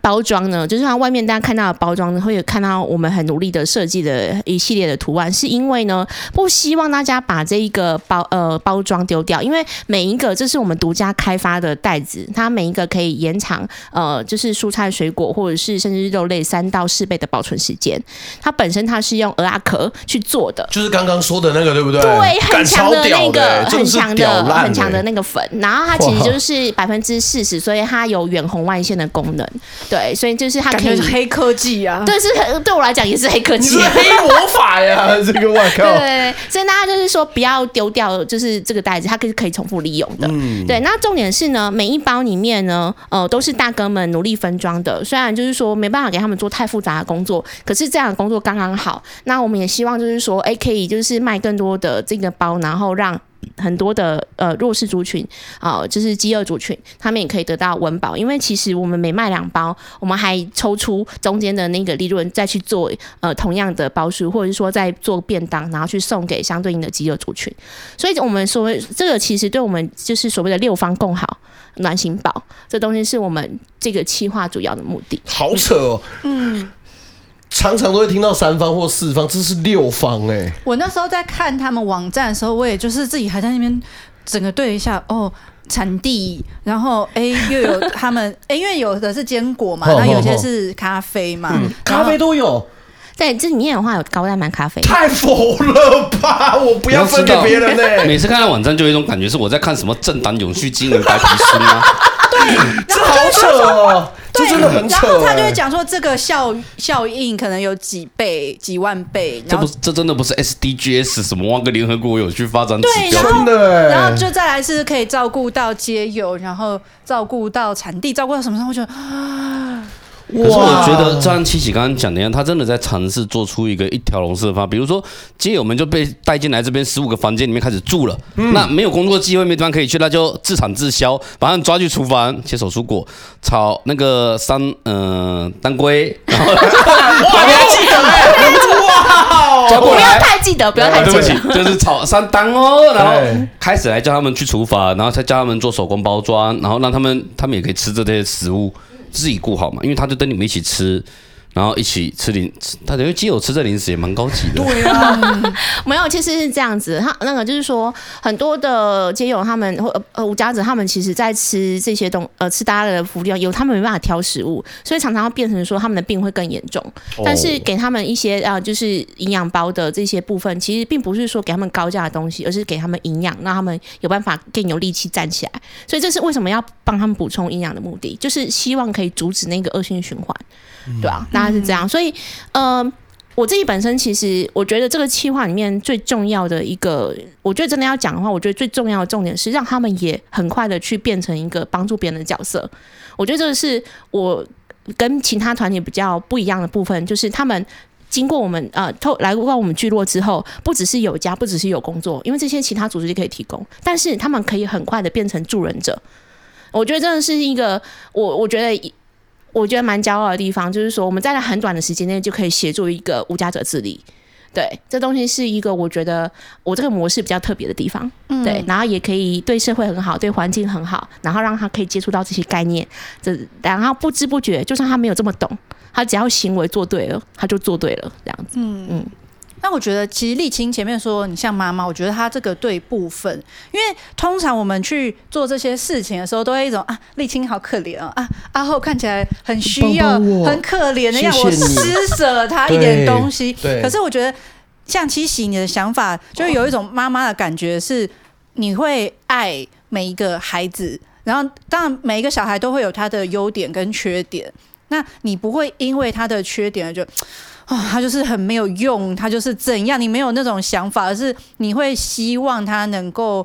包装呢，就是它外面大家看到的包装呢，会有看到我们很努力的设计的一系列的图案，是因为呢，不希望大家把这一个包呃包装丢掉，因为每一个这是我们独家开发的袋子，它每一个可以延长呃就是蔬菜水果或者是甚至肉类三到四倍的保存时间。它本身它是用蚵仔壳去做的，就是刚刚说的那个对不对？对，很强的那个，欸、很强的很强的那个粉，然后它其实就是百分之四十，所以它有远红外线的功能。对，所以就是它可以是黑科技啊，对，是对我来讲也是黑科技，是黑魔法呀，这个外靠。对，所以大家就是说不要丢掉，就是这个袋子，它可以可以重复利用的。嗯，对。那重点是呢，每一包里面呢，呃，都是大哥们努力分装的。虽然就是说没办法给他们做太复杂的工作，可是这样的工作刚刚好。那我们也希望就是说，哎，可以就是卖更多的这个包，然后让。很多的呃弱势族群啊、呃，就是饥饿族群，他们也可以得到温饱。因为其实我们每卖两包，我们还抽出中间的那个利润，再去做呃同样的包数，或者是说再做便当，然后去送给相对应的饥饿族群。所以，我们所谓这个其实对我们就是所谓的六方共好暖心宝，这东西是我们这个企划主要的目的。好扯哦，嗯。常常都会听到三方或四方，这是六方哎、欸！我那时候在看他们网站的时候，我也就是自己还在那边整个对一下哦，产地，然后哎又有 他们哎，因为有的是坚果嘛，然后有些是咖啡嘛，嗯、咖啡都有。对，这里面的话有高蛋白咖啡。太佛了吧！我不要分给别人呢、欸。每次看到网站，就有一种感觉是我在看什么政党永续经营白皮书吗？对，这好扯哦。这真的很扯、欸。然后他就会讲说，这个效效应可能有几倍、几万倍。这不，这真的不是 SDGs 什么？万个联合国有去发展指标。真的、欸。然后就再来是可以照顾到街友，然后照顾到产地，照顾到什么时候？我觉得啊。可是我觉得，就像七喜刚刚讲的一样，他真的在尝试做出一个一条龙式的方法。比如说，街友们就被带进来这边十五个房间里面开始住了，嗯、那没有工作机会，没地方可以去，那就自产自销，把他们抓去厨房切手蔬果，炒那个三嗯当归，然后哇，你还记得哎，哇！不要太记得，不要太记得。对不起，就是炒三档哦，然后开始来叫他们去厨房，然后再叫他们做手工包装，然后让他们他们也可以吃这些食物，自己顾好嘛，因为他就跟你们一起吃。然后一起吃零食，他等于基友吃这零食也蛮高级的。对啊，没有，其实是这样子。他那个就是说，很多的街友他们或呃无家者，他们其实在吃这些东呃吃大家的福利，有他们没办法挑食物，所以常常要变成说他们的病会更严重。但是给他们一些啊、呃，就是营养包的这些部分，其实并不是说给他们高价的东西，而是给他们营养，让他们有办法更有力气站起来。所以这是为什么要帮他们补充营养的目的，就是希望可以阻止那个恶性循环。对啊，大概是这样，所以，呃，我自己本身其实我觉得这个企划里面最重要的一个，我觉得真的要讲的话，我觉得最重要的重点是让他们也很快的去变成一个帮助别人的角色。我觉得这个是我跟其他团体比较不一样的部分，就是他们经过我们呃透来过我们聚落之后，不只是有家，不只是有工作，因为这些其他组织就可以提供，但是他们可以很快的变成助人者。我觉得真的是一个我我觉得。我觉得蛮骄傲的地方，就是说我们在很短的时间内就可以协助一个无家者自理。对，这东西是一个我觉得我这个模式比较特别的地方。嗯，对，然后也可以对社会很好，对环境很好，然后让他可以接触到这些概念。这然后不知不觉，就算他没有这么懂，他只要行为做对了，他就做对了，这样子。嗯嗯。那我觉得，其实立青前面说你像妈妈，我觉得她这个对部分，因为通常我们去做这些事情的时候，都会一种啊，立青好可怜哦，啊，阿后看起来很需要，很可怜的样子，我施舍了他一点东西。可是我觉得，像七喜你的想法，就有一种妈妈的感觉，是你会爱每一个孩子，然后当然每一个小孩都会有他的优点跟缺点，那你不会因为他的缺点就。啊、哦，他就是很没有用，他就是怎样？你没有那种想法，而是你会希望他能够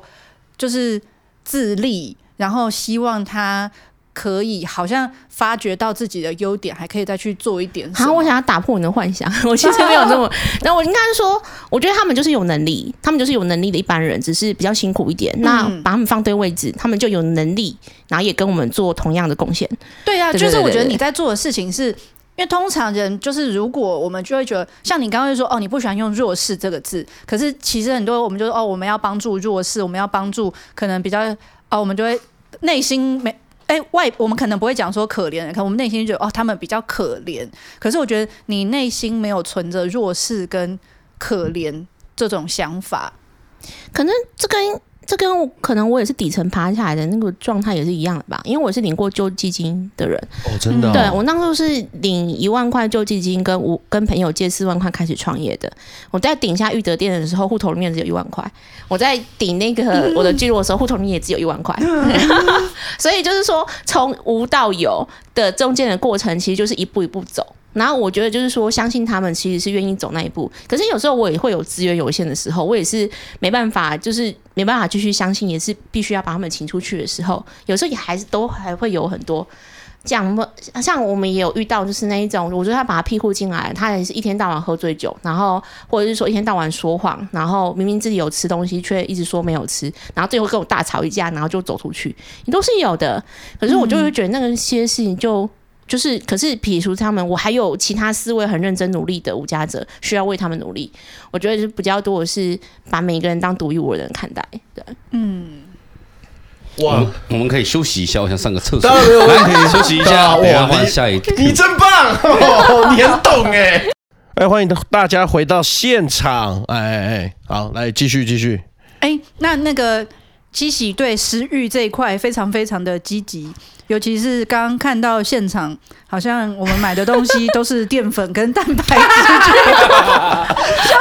就是自立，然后希望他可以好像发掘到自己的优点，还可以再去做一点。好，我想要打破你的幻想，我其实没有这么。那我应该说，我觉得他们就是有能力，他们就是有能力的一般人，只是比较辛苦一点。嗯、那把他们放对位置，他们就有能力，然后也跟我们做同样的贡献。对啊，就是我觉得你在做的事情是。因为通常人就是，如果我们就会觉得，像你刚刚就说，哦，你不喜欢用“弱势”这个字，可是其实很多我们就说，哦，我们要帮助弱势，我们要帮助可能比较，哦，我们就会内心没，哎，外我们可能不会讲说可怜，可我们内心就觉得，哦，他们比较可怜。可是我觉得你内心没有存着弱势跟可怜这种想法，可能这跟。这跟我可能我也是底层爬下来的那个状态也是一样的吧，因为我是领过救济金的人。哦，真的、哦。对，我那时候是领一万块救济金，跟我跟朋友借四万块开始创业的。我在顶下裕德店的时候，户头里面只有一万块；我在顶那个 我的记录的时候，户头里面也只有一万块。所以就是说，从无到有的中间的过程，其实就是一步一步走。然后我觉得就是说，相信他们其实是愿意走那一步。可是有时候我也会有资源有限的时候，我也是没办法，就是没办法继续相信，也是必须要把他们请出去的时候，有时候也还是都还会有很多这样。像我们也有遇到，就是那一种，我觉得他把他庇护进来，他也是一天到晚喝醉酒，然后或者是说一天到晚说谎，然后明明自己有吃东西，却一直说没有吃，然后最后跟我大吵一架，然后就走出去，你都是有的。可是我就会觉得那些事情就。就是，可是撇除他们，我还有其他四位很认真努力的无家者，需要为他们努力。我觉得是比较多的是把每一个人当独一无二的人看待。对，嗯，哇，我，我们可以休息一下，我想上个厕所。当然没有问题，休息一下。哇，换下一个，你真棒，哦、你很懂哎。哎，欢迎大家回到现场。哎哎哎，好，来继续继续。哎，那那个七喜对食欲这一块非常非常的积极。尤其是刚刚看到现场，好像我们买的东西都是淀粉跟蛋白质。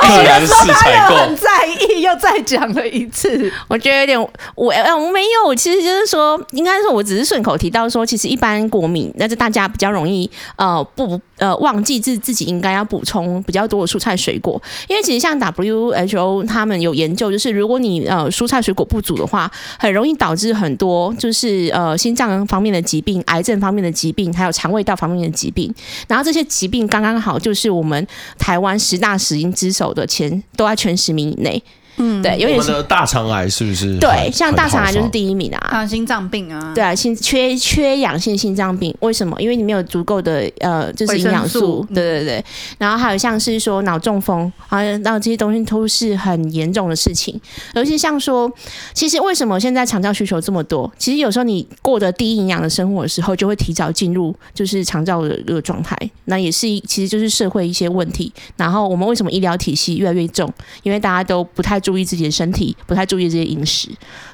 可能 是采购很在意，又再讲了一次。我觉得有点，我我没有，其实就是说，应该说，我只是顺口提到说，其实一般国民，但是大家比较容易呃不呃忘记自自己应该要补充比较多的蔬菜水果，因为其实像 WHO 他们有研究，就是如果你呃蔬菜水果不足的话，很容易导致很多就是呃心脏方面的。疾病、癌症方面的疾病，还有肠胃道方面的疾病，然后这些疾病刚刚好就是我们台湾十大死因之首的前都在前十名以内。嗯，对，有点是大肠癌是不是？对，像大肠癌就是第一名啊，还有心脏病啊，对啊，心缺缺氧性心脏病，为什么？因为你没有足够的呃，就是营养素，对对对。然后还有像是说脑中风，好像那这些东西都是很严重的事情。尤其像说，其实为什么现在肠道需求这么多？其实有时候你过得低营养的生活的时候，就会提早进入就是肠道的这个状态。那也是其实就是社会一些问题。然后我们为什么医疗体系越来越重？因为大家都不太注注意自己的身体，不太注意这些饮食，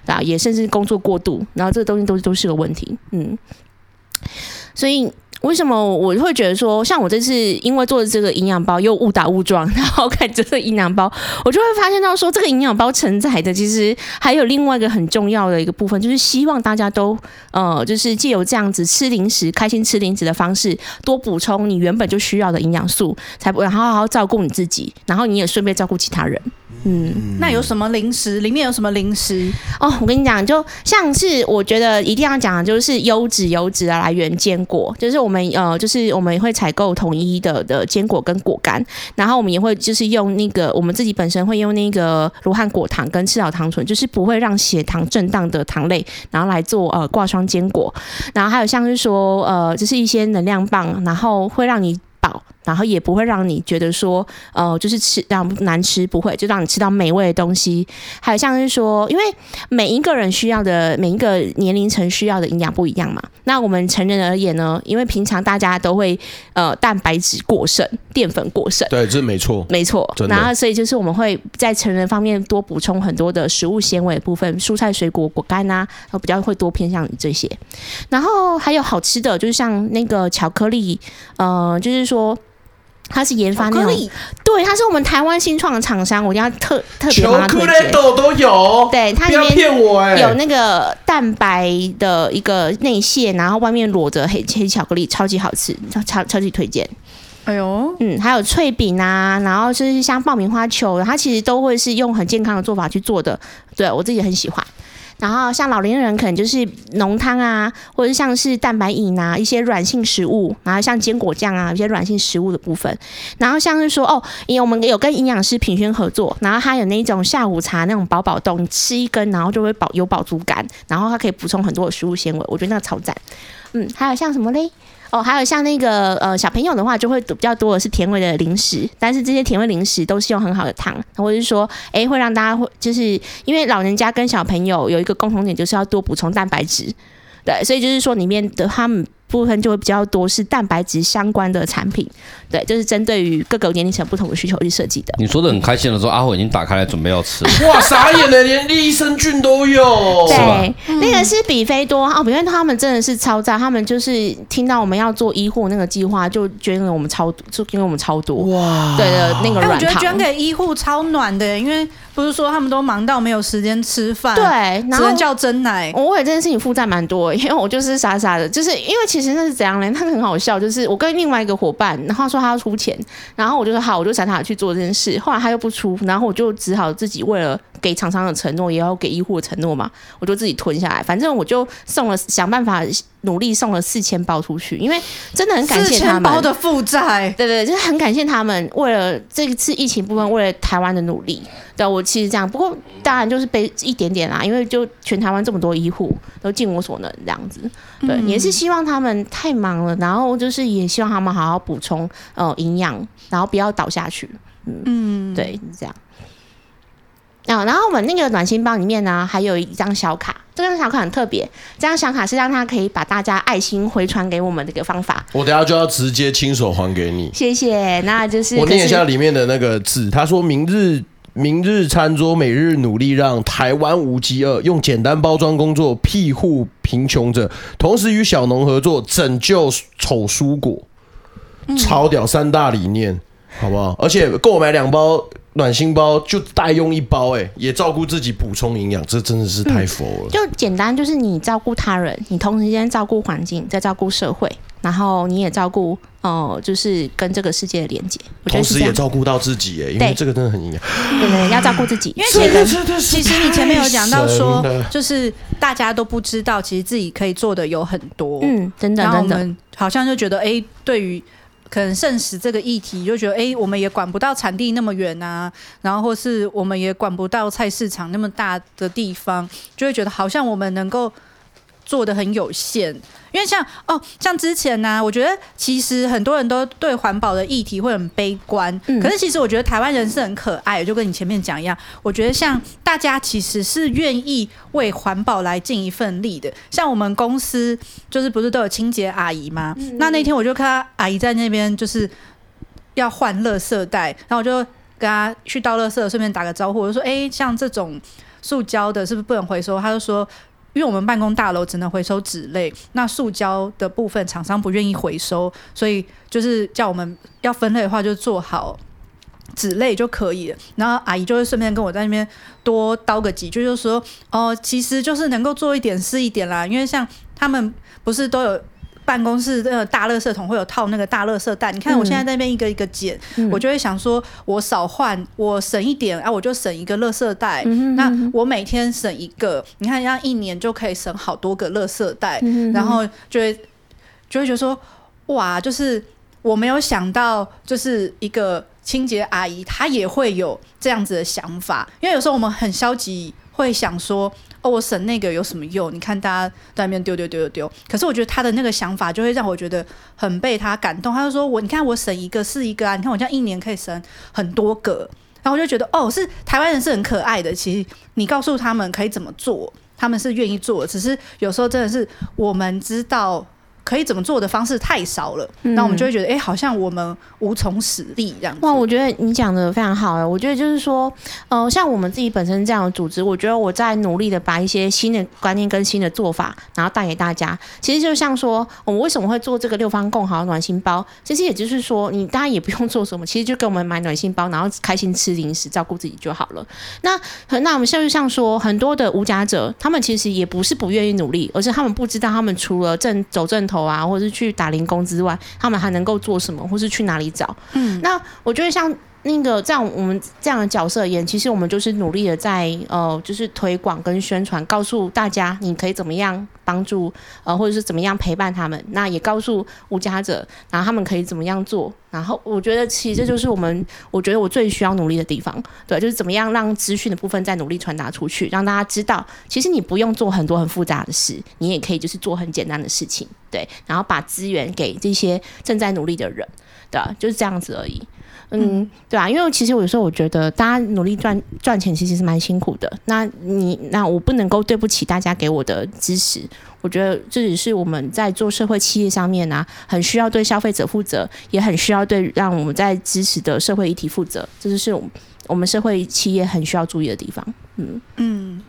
啊，也甚至工作过度，然后这个东西都都是个问题。嗯，所以。为什么我会觉得说，像我这次因为做的这个营养包又误打误撞，然后看这个营养包，我就会发现到说，这个营养包承载的其实还有另外一个很重要的一个部分，就是希望大家都呃，就是借由这样子吃零食、开心吃零食的方式，多补充你原本就需要的营养素，才不会好好好照顾你自己，然后你也顺便照顾其他人。嗯，那有什么零食？里面有什么零食？哦，我跟你讲，就像是我觉得一定要讲的就是优质优质的来源坚果，就是我们呃，就是我们会采购统一的的坚果跟果干，然后我们也会就是用那个我们自己本身会用那个罗汉果糖跟赤岛糖醇，就是不会让血糖震荡的糖类，然后来做呃挂霜坚果，然后还有像是说呃，就是一些能量棒，然后会让你饱。然后也不会让你觉得说，呃，就是吃让难吃，不会就让你吃到美味的东西。还有像是说，因为每一个人需要的每一个年龄层需要的营养不一样嘛。那我们成人而言呢，因为平常大家都会呃蛋白质过剩、淀粉过剩，对，这没错，没错。然后所以就是我们会在成人方面多补充很多的食物纤维的部分，蔬菜、水果、果干啊，比较会多偏向于这些。然后还有好吃的，就是像那个巧克力，呃，就是说。他是研发那种，对，他是我们台湾新创的厂商，我一定要特特别帮他推荐。都有，对，它里面有那个蛋白的一个内馅，然后外面裸着黑黑巧克力，超级好吃，超超超级推荐。哎呦，嗯，还有脆饼啊，然后就是像爆米花球，它其实都会是用很健康的做法去做的，对我自己很喜欢。然后像老年人可能就是浓汤啊，或者像是蛋白饮啊，一些软性食物，然后像坚果酱啊，一些软性食物的部分。然后像是说哦，因为我们有跟营养师品轩合作，然后他有那种下午茶那种饱饱冻，你吃一根然后就会饱有饱足感，然后它可以补充很多的食物纤维，我觉得那个超赞。嗯，还有像什么嘞？哦，还有像那个呃小朋友的话，就会比较多的是甜味的零食，但是这些甜味零食都是用很好的糖，或者是说，哎，会让大家会就是因为老人家跟小朋友有一个共同点，就是要多补充蛋白质，对，所以就是说里面的他们。部分就会比较多是蛋白质相关的产品，对，就是针对于各个年龄层不同的需求去设计的。你说的很开心的时候，阿火已经打开来准备要吃。哇，傻眼了，连益生菌都有。对，那个是比菲多哦，因为他们真的是超赞，他们就是听到我们要做医护那个计划，就捐给我们超，就捐给我们超多。哇，对的，那个软糖。我觉得捐给医护超暖的，因为不是说他们都忙到没有时间吃饭，对，只能叫真奶。我为这件事情负债蛮多，因为我就是傻傻的，就是因为其实其实那是怎样呢？他 很好笑，就是我跟另外一个伙伴，然后说他要出钱，然后我就说好，我就想他去做这件事。后来他又不出，然后我就只好自己为了给厂商的承诺，也要给医护的承诺嘛，我就自己吞下来。反正我就送了，想办法努力送了四千包出去，因为真的很感谢他们。四千包的负债，对对，就是很感谢他们为了这一次疫情部分，为了台湾的努力。对，我其实这样，不过当然就是背一点点啦，因为就全台湾这么多医护，都尽我所能这样子。对，嗯、也是希望他们太忙了，然后就是也希望他们好好补充呃营养，然后不要倒下去。嗯，嗯对，是这样。啊，然后我们那个暖心包里面呢，还有一张小卡，这张小卡很特别，这张小卡是让他可以把大家爱心回传给我们的一个方法。我等下就要直接亲手还给你。谢谢，那就是我念一下里面的那个字，他说明日。明日餐桌，每日努力让台湾无饥饿，用简单包装工作庇护贫穷者，同时与小农合作拯救丑蔬果，超屌三大理念，好不好？而且购买两包暖心包就代用一包，哎，也照顾自己补充营养，这真的是太佛了。就简单，就是你照顾他人，你同时间照顾环境，再照顾社会。然后你也照顾哦、呃，就是跟这个世界的连接，同时也照顾到自己哎，因为这个真的很营养。对对，要照顾自己。因为前面其实你前面有讲到说，就是大家都不知道，其实自己可以做的有很多。嗯，真的真的。好像就觉得，哎，对于可能剩食这个议题，就觉得哎、我们也管不到产地那么远啊，然后或是我们也管不到菜市场那么大的地方，就会觉得好像我们能够做的很有限。因为像哦，像之前呢、啊，我觉得其实很多人都对环保的议题会很悲观，嗯、可是其实我觉得台湾人是很可爱的，就跟你前面讲一样，我觉得像大家其实是愿意为环保来尽一份力的。像我们公司就是不是都有清洁阿姨吗？嗯、那那天我就看到阿姨在那边就是要换垃圾袋，然后我就跟她去倒垃圾，顺便打个招呼，我就说：“哎、欸，像这种塑胶的，是不是不能回收？”她就说。因为我们办公大楼只能回收纸类，那塑胶的部分厂商不愿意回收，所以就是叫我们要分类的话，就做好纸类就可以了。然后阿姨就会顺便跟我在那边多叨个几句，就是说哦，其实就是能够做一点是一点啦。因为像他们不是都有。办公室的大垃圾桶会有套那个大垃圾袋，你看我现在在那边一个一个捡，嗯、我就会想说，我少换，我省一点，啊，我就省一个垃圾袋。嗯、那我每天省一个，你看，这样一年就可以省好多个垃圾袋，嗯、然后就会就会觉得说，哇，就是我没有想到，就是一个清洁阿姨她也会有这样子的想法，因为有时候我们很消极，会想说。我省那个有什么用？你看大家在那边丢丢丢丢丢，可是我觉得他的那个想法就会让我觉得很被他感动。他就说我，你看我省一个是一个啊，你看我这样一年可以省很多个，然后我就觉得哦，是台湾人是很可爱的。其实你告诉他们可以怎么做，他们是愿意做，只是有时候真的是我们知道。可以怎么做的方式太少了，那、嗯、我们就会觉得，哎、欸，好像我们无从使力这样子。哇，我觉得你讲的非常好哎，我觉得就是说，呃，像我们自己本身这样的组织，我觉得我在努力的把一些新的观念跟新的做法，然后带给大家。其实就像说，我们为什么会做这个六方共好暖心包？其实也就是说，你大家也不用做什么，其实就给我们买暖心包，然后开心吃零食，照顾自己就好了。那那我们像就像说，很多的无家者，他们其实也不是不愿意努力，而是他们不知道他们除了正走正头。啊，或者是去打零工之外，他们还能够做什么，或是去哪里找？嗯，那我觉得像那个这样，我们这样的角色而言，其实我们就是努力的在呃，就是推广跟宣传，告诉大家你可以怎么样帮助呃，或者是怎么样陪伴他们。那也告诉无家者，然后他们可以怎么样做。然后我觉得，其实这就是我们，我觉得我最需要努力的地方，对，就是怎么样让资讯的部分再努力传达出去，让大家知道，其实你不用做很多很复杂的事，你也可以就是做很简单的事情，对，然后把资源给这些正在努力的人，对，就是这样子而已。嗯，对啊，因为其实我有时候我觉得大家努力赚赚钱其实是蛮辛苦的。那你那我不能够对不起大家给我的支持。我觉得这只是我们在做社会企业上面啊，很需要对消费者负责，也很需要对让我们在支持的社会议题负责。这就是我们社会企业很需要注意的地方。嗯嗯。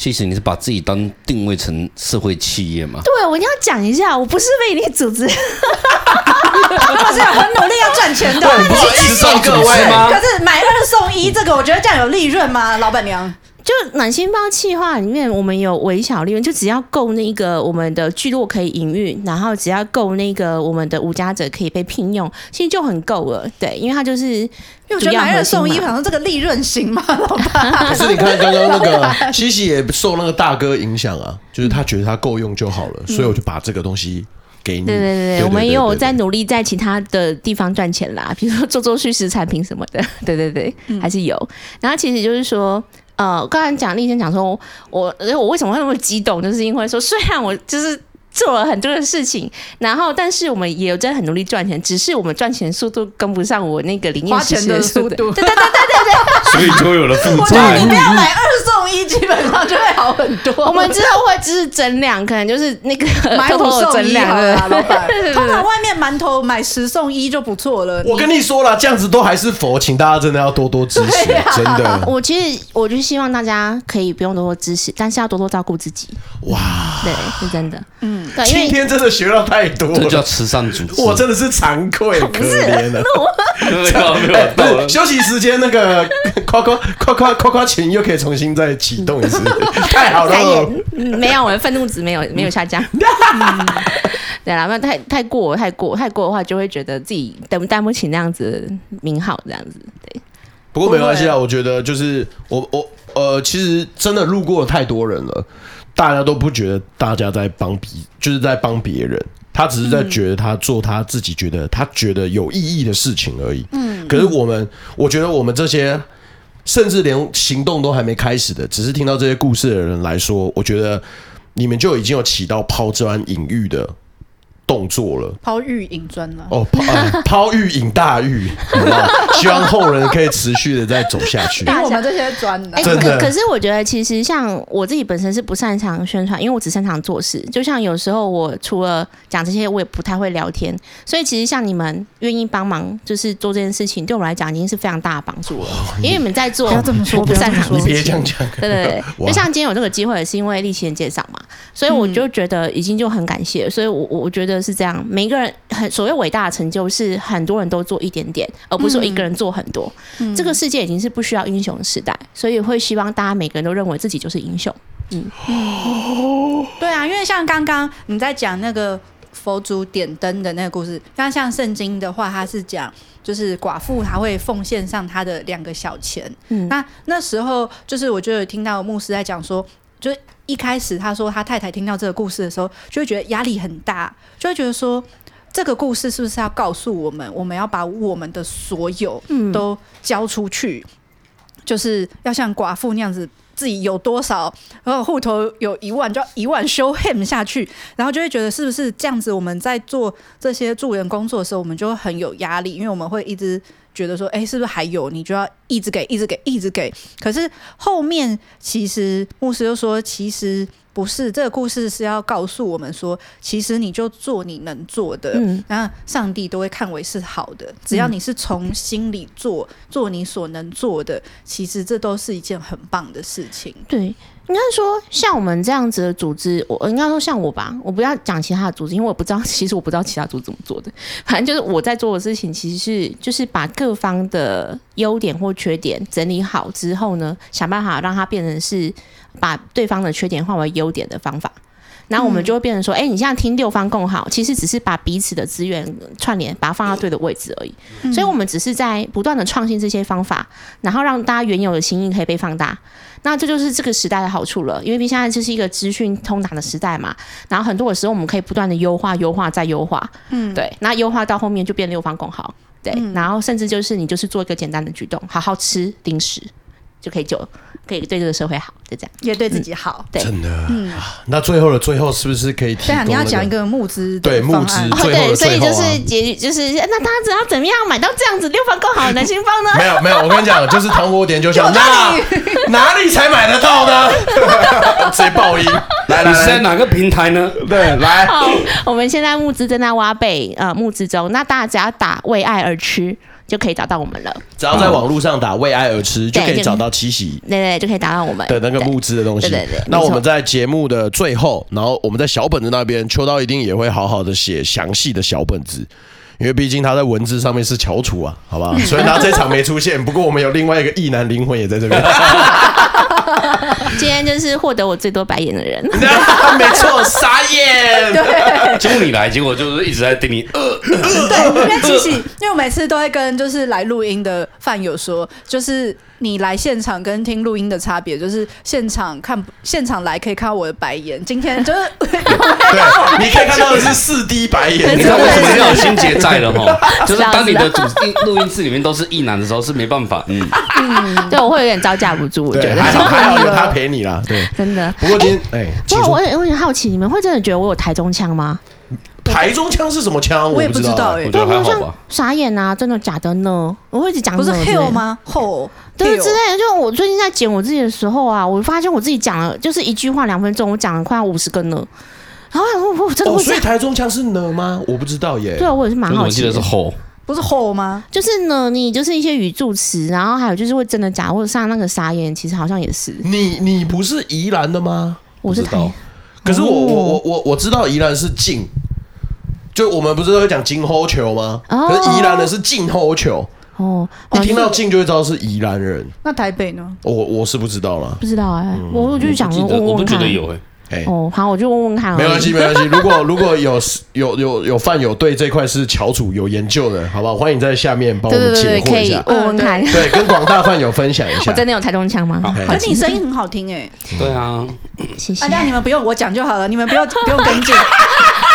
其实你是把自己当定位成社会企业吗？对，我一定要讲一下，我不是非营利组织，我是很努力要赚钱的。对，不是一直送各位吗？可是买二送一这个，我觉得这样有利润吗？老板娘？就暖心包企划里面，我们有微小利润，就只要够那个我们的聚落可以营运，然后只要够那个我们的无家者可以被聘用，其实就很够了。对，因为它就是。因为我觉得买二送一，好像这个利润行吗？老板？可是你看刚刚那个西西也受那个大哥影响啊，就是他觉得他够用就好了，所以我就把这个东西给你。对对对，我们也有在努力在其他的地方赚钱啦，比如说做做虚实产品什么的。对对对，还是有。然后其实就是说，呃，刚才讲那天讲说，我我为什么会那么激动，就是因为说，虽然我就是。做了很多的事情，然后但是我们也有在很努力赚钱，只是我们赚钱速度跟不上我那个零花钱的速度。对对对对对，所以就有了负债。我觉得你不要买二送一，基本上就会好很多。我们之后会就是增量，可能就是那个买五送一好了，老板。通常外面馒头买十送一就不错了。我跟你说了，这样子都还是佛，请大家真的要多多支持，真的。我其实我就希望大家可以不用多多支持，但是要多多照顾自己。哇，对，是真的，嗯。今天真的学到太多了，这叫慈善组织。我真的是惭愧，可怜了。没有休息时间，那个 夸夸夸夸夸夸群又可以重新再启动一次，太好了。没有，我的愤怒值没有没有下降。对啦，那太太过太过太过的话，就会觉得自己担不担不起那样子名号，这样子。对，不过没关系啊，我觉得就是我我呃，其实真的路过了太多人了。大家都不觉得大家在帮别，就是在帮别人。他只是在觉得他做他自己觉得他觉得有意义的事情而已。嗯，可是我们，我觉得我们这些甚至连行动都还没开始的，只是听到这些故事的人来说，我觉得你们就已经有起到抛砖引玉的。动作了，抛玉引砖了。哦，抛 抛玉引大玉？希望后人可以持续的再走下去。因为我们这些砖，哎、欸，真的。可是我觉得，其实像我自己本身是不擅长宣传，因为我只擅长做事。就像有时候我除了讲这些，我也不太会聊天。所以其实像你们愿意帮忙，就是做这件事情，对我来讲已经是非常大的帮助了。因为你们在做，不要这么说，我不擅长的事情。别这样讲。对对对，就像今天有这个机会，也是因为立奇的介绍嘛，所以我就觉得已经就很感谢。所以我我觉得。是这样，每一个人很所谓伟大的成就是很多人都做一点点，而不是说一个人做很多。嗯、这个世界已经是不需要英雄的时代，所以会希望大家每个人都认为自己就是英雄。嗯，哦、对啊，因为像刚刚你在讲那个佛祖点灯的那个故事，刚像圣经的话，他是讲就是寡妇她会奉献上她的两个小钱。嗯，那那时候就是我就有听到牧师在讲说，就。一开始他说他太太听到这个故事的时候，就会觉得压力很大，就会觉得说这个故事是不是要告诉我们，我们要把我们的所有都交出去，嗯、就是要像寡妇那样子，自己有多少，然后户头有一万，就要一万 show him 下去，然后就会觉得是不是这样子？我们在做这些助人工作的时候，我们就会很有压力，因为我们会一直。觉得说，哎，是不是还有？你就要一直给，一直给，一直给。可是后面其实牧师又说，其实不是。这个故事是要告诉我们说，其实你就做你能做的，嗯，然后上帝都会看为是好的。只要你是从心里做，做你所能做的，其实这都是一件很棒的事情。对。应该说，像我们这样子的组织，我应该说像我吧，我不要讲其他的组织，因为我不知道，其实我不知道其他组织怎么做的。反正就是我在做的事情，其实是就是把各方的优点或缺点整理好之后呢，想办法让它变成是把对方的缺点化为优点的方法。然后我们就会变成说，哎、欸，你现在听六方共好，其实只是把彼此的资源串联，把它放到对的位置而已。所以，我们只是在不断的创新这些方法，然后让大家原有的心意可以被放大。那这就是这个时代的好处了，因为现在这是一个资讯通达的时代嘛。然后很多的时候，我们可以不断的优化、优化再优化。嗯，对。那优化到后面就变六方共好，对。然后甚至就是你就是做一个简单的举动，好好吃零食。就可以就可以对这个社会好，就这样，也对自己好。对，真的。嗯，那最后的最后，是不是可以提？对啊，你要讲一个募资对募资最后的最后、啊、对，所以就是结局就是，那他只要怎么样买到这样子六方更好的男性方呢？没有没有，我跟你讲，就是糖果点就像那哪里才买得到呢？直接爆音。来来，你是在哪个平台呢？对，来。好，我们现在募资正在挖贝呃募资中，那大家打为爱而吃。就可以找到我们了。只要在网络上打“为爱而吃”，就可以找到七喜。对对，就可以打到我们的那个募资的东西。对对对。那我们在节目的最后，然后我们在小本子那边，秋刀一定也会好好的写详细的小本子，因为毕竟他在文字上面是翘楚啊，好吧？所以他这场没出现，不过我们有另外一个异男灵魂也在这边。今天就是获得我最多白眼的人，没错，傻眼。对，结果你来，结果就是一直在盯你。呃，对，因为其实，因为我每次都会跟就是来录音的饭友说，就是。你来现场跟听录音的差别，就是现场看现场来可以看到我的白眼，今天就是对，你 可以看到的是四滴白眼。你知道为什么要有心结在了哈？就是当你的主音录音室里面都是异男的时候是没办法，嗯嗯，对，我会有点招架不住，我觉得。还好还好有他陪你啦，对，真的。不过今天哎，不过我有我很好奇，你们会真的觉得我有台中腔吗？台中腔是什么腔？我也不知道哎。对，还好吧。傻眼啊！真的假的呢？我会一直讲，不是 hell 吗？吼，对之类的。就我最近在剪我自己的时候啊，我发现我自己讲了，就是一句话两分钟，我讲了快要五十个呢。然后我我真的会。所以台中腔是呢吗？我不知道耶。对啊，我也是蛮好奇。我记得是吼，不是吼吗？就是呢，你就是一些语助词，然后还有就是会真的假，或者上那个傻眼，其实好像也是。你你不是宜兰的吗？我是台。可是我我我我我知道宜兰是近。就我们不是都会讲金吼球吗？可是宜兰的是静吼球哦，一听到静就会知道是宜兰人。那台北呢？我我是不知道了，不知道哎，我我就讲问问看。我不觉得有哎，哦，好，我就问问看。没关系，没关系。如果如果有 有有有饭友对这块是翘楚有研究的，好不好？欢迎在下面帮我们解惑一下，问问看。对，跟广大饭友分享一下。我真的有台中腔吗？可是你声音很好听哎。对啊，谢谢。大家你们不用我讲就好了，你们不用不用跟进。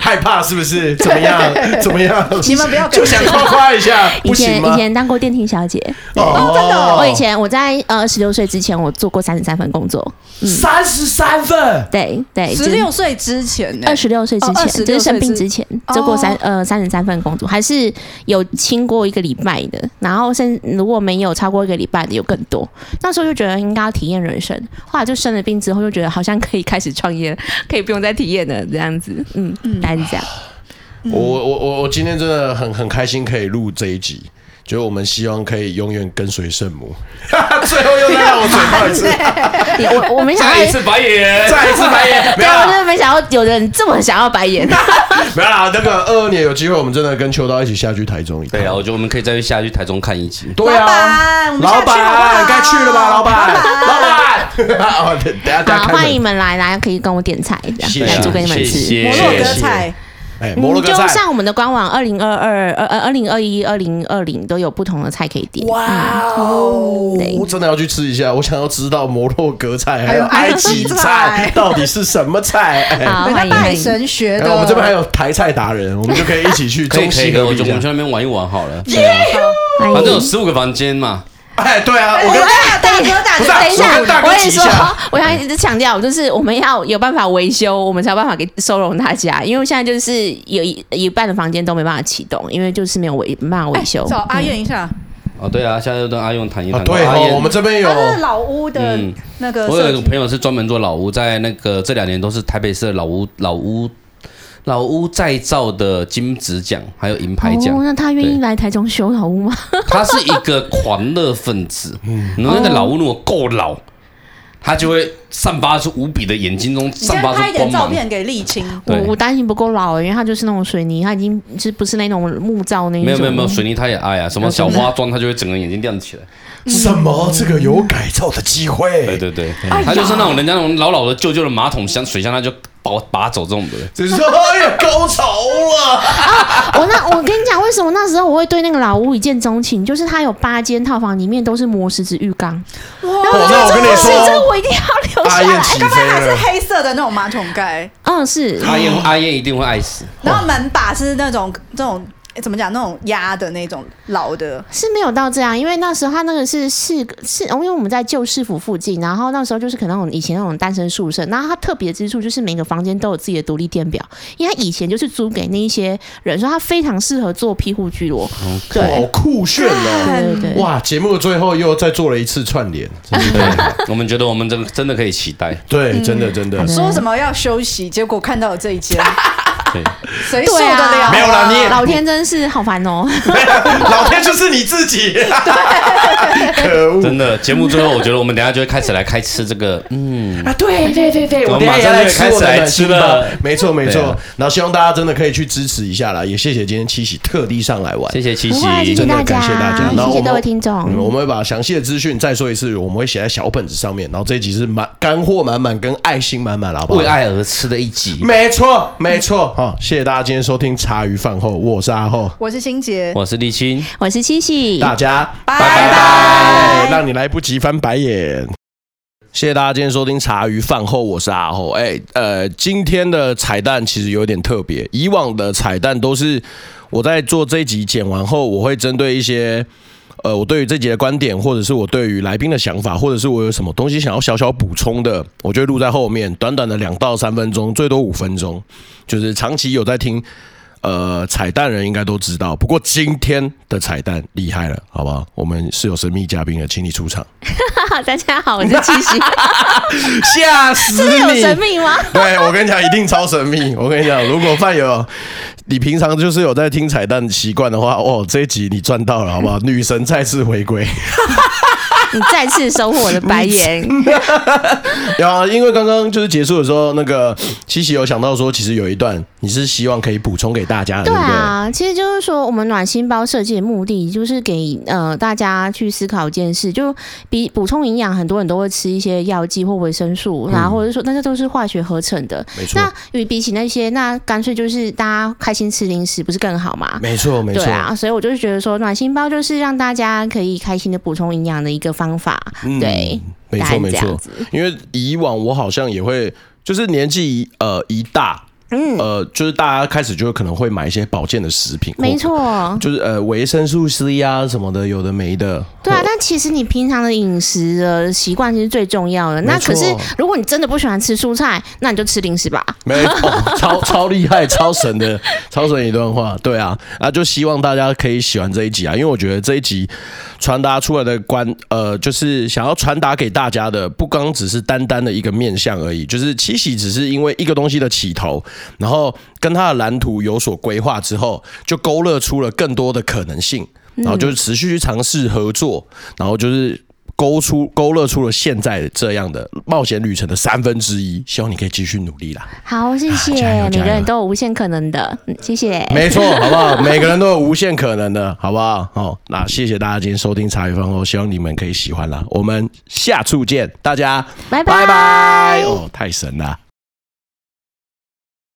害怕是不是？怎么样？怎么样？你们不要就想夸夸一下，以前以？前当过电梯小姐，哦，真的哦我以前我在呃二十六岁之前，我做过三十三份工作。三十三份，对对，十六岁之前呢，二十六岁之哦前，就是生病之前哦做过三呃三十三份工作，还是有清过一个礼拜的，然后甚如果没有超过一个礼拜的有更多。那时候就觉得应该要体验人生，后来就生了病之后，就觉得好像可以开始创业，可以不用再体验了这样子。嗯嗯，大概是这样。我我我我今天真的很很开心可以录这一集，就是我们希望可以永远跟随圣母。最后又再让我嘴炮一次，我我没想到，再一次白眼，再一次白眼，没对，我真有啦，的没想到有人这么想要白眼。没有啦。那个二二年有机会，我们真的跟秋刀一起下去台中一趟。对啊，我觉得我们可以再去下去台中看一集。对啊，老板该去了吧？老板，老板，哦，等等下等下好，欢迎你们来，来可以跟我点菜，这谢谢样来煮给你们吃。摩洛哥菜，哎，摩洛哥菜，上我们的官网，二零二二、二呃二零二一、二零二零都有不同的菜可以点。哇哦！我真的要去吃一下，我想要知道摩洛哥菜还有埃及菜菜到底是什么菜。哎好，人家拜欢迎。神学的。哎我们这边还有台菜达人，我们就可以一起去可以可以，中西合璧我们去。那边玩一玩好了。欢迎反正有十五个房间嘛，哎，对啊，我我跟大哥大哥，等一下，我跟大哥我跟你说我想一直强调，就是我们要有办法维修，我们才有办法给收容大家。因为现在就是有一一半的房间都没办法启动，因为就是没有维没办法维修。找阿燕一下，哦对啊，现在就跟阿用谈一谈。啊，对我们这边有他是老屋的嗯那个我有，一个朋友是专门做老屋，在那个这两年都是台北市的老屋老屋老屋再造的金质奖，还有银牌奖。哦，那他愿意对来台中修老屋吗？他是一个狂热分子，嗯，那个老屋如果够老，他就会散发出无比的眼睛中散发出先拍一点光芒。照片给沥青。我我担心不够老，因为他就是那种水泥，他已经是不是那种木造那种。没有没有没有，水泥他也爱啊，什么小花妆，他就会整个眼睛亮起来。什么？这个有改造的机会？对对对，他就是那种人家那种老老的旧旧的马桶箱、水箱，他就拔拔走这种的。就是说，哎呀，高潮了！我那我跟你讲，为什么那时候我会对那个老屋一见钟情？就是它有八间套房，里面都是磨石子浴缸。哇，那我跟你不行，这个，我一定要留下来。阿燕起飞还是。黑色的那种马桶盖，嗯，是。阿燕阿燕一定会爱死。然后门把是那种这种诶怎么讲那种压的那种老的，是没有到这样，因为那时候他那个是市是，因为我们在旧市府附近，然后那时候就是可能我们以前那种单身宿舍，然后它特别之处就是每个房间都有自己的独立电表，因为他以前就是租给那一些人，说他非常适合做庇护居落，好酷炫哦！对对对，哇，节目的最后又再做了一次串联，真的对，我们觉得我们真真的可以期待。对，真的真的。嗯说什么要休息，结果看到了这一间，对，谁受得了？没有啦你也老天真是好烦哦。老天就是你自己，可恶！真的节目最后，我觉得我们等下就会开始来开吃这个，嗯，啊，对对对对，我等一下也要来吃我的暖心包，没错没错啊。然后希望大家真的可以去支持一下啦，也谢谢今天七喜特地上来玩，谢谢七喜真的感谢大家谢谢各位听众。嗯我们会把详细的资讯再说一次，我们会写在小本子上面。然后这一集是满干货满满跟爱心满满，好不好？为爱而吃的一集。没错没错。好，谢谢大家今天收听茶余饭后，我是阿后，我是欣杰，我是立青，我是七喜，大家拜拜拜让你来不及翻白眼。谢谢大家今天收听茶余饭后，我是阿后。哎，呃，今天的彩蛋其实有点特别，以往的彩蛋都是我在做这一集剪完后，我会针对一些。呃，我对于这集的观点，或者是我对于来宾的想法，或者是我有什么东西想要小小补充的，我就会录在后面，短短的两到三分钟，最多五分钟。就是长期有在听呃彩蛋人应该都知道，不过今天的彩蛋厉害了，好不好？我们是有神秘嘉宾的，请你出场。大家好，我是七喜，吓死你！神秘吗？对，我跟你讲，一定超神秘。我跟你讲，如果范友你平常就是有在听彩蛋习惯的话，哦，这一集你赚到了，好不好？女神再次回归。你再次收获我的白眼。有啊，因为刚刚就是结束的时候，那个七喜有想到说，其实有一段你是希望可以补充给大家的，对对不对？啊，其实就是说，我们暖心包设计的目的就是给呃大家去思考一件事，就比补充营养，很多人都会吃一些药剂或维生素，然后或者说那些都是化学合成的。没错那与比起那些，那干脆就是大家开心吃零食，不是更好吗？没错，没错。对啊，所以我就是觉得说，暖心包就是让大家可以开心的补充营养的一个方法。嗯对，没错没错。因为以往我好像也会，就是年纪呃一大，嗯，呃，就是大家开始就可能会买一些保健的食品，没错，就是呃维生素 C 啊什么的，有的没的。对啊，但其实你平常的饮食的习惯其实最重要的。那可是如果你真的不喜欢吃蔬菜，那你就吃零食吧。没错，超超厉害、超神的、超神一段话。对啊，那就希望大家可以喜欢这一集啊，因为我觉得这一集传达出来的观，呃，就是想要传达给大家的，不光只是单单的一个面相而已，就是七喜只是因为一个东西的起头，然后跟他的蓝图有所规划之后，就勾勒出了更多的可能性，然后就是持续去尝试合作，然后就是。勾出勾勒出了现在这样的冒险旅程的三分之一，希望你可以继续努力啦。好，谢谢。啊、每个人都有无限可能的，嗯，谢谢。没错，好不好？每个人都有无限可能的，好不好？好，那谢谢大家今天收听茶余饭后，希望你们可以喜欢啦。我们下次见，大家拜拜拜拜。哦，太神了。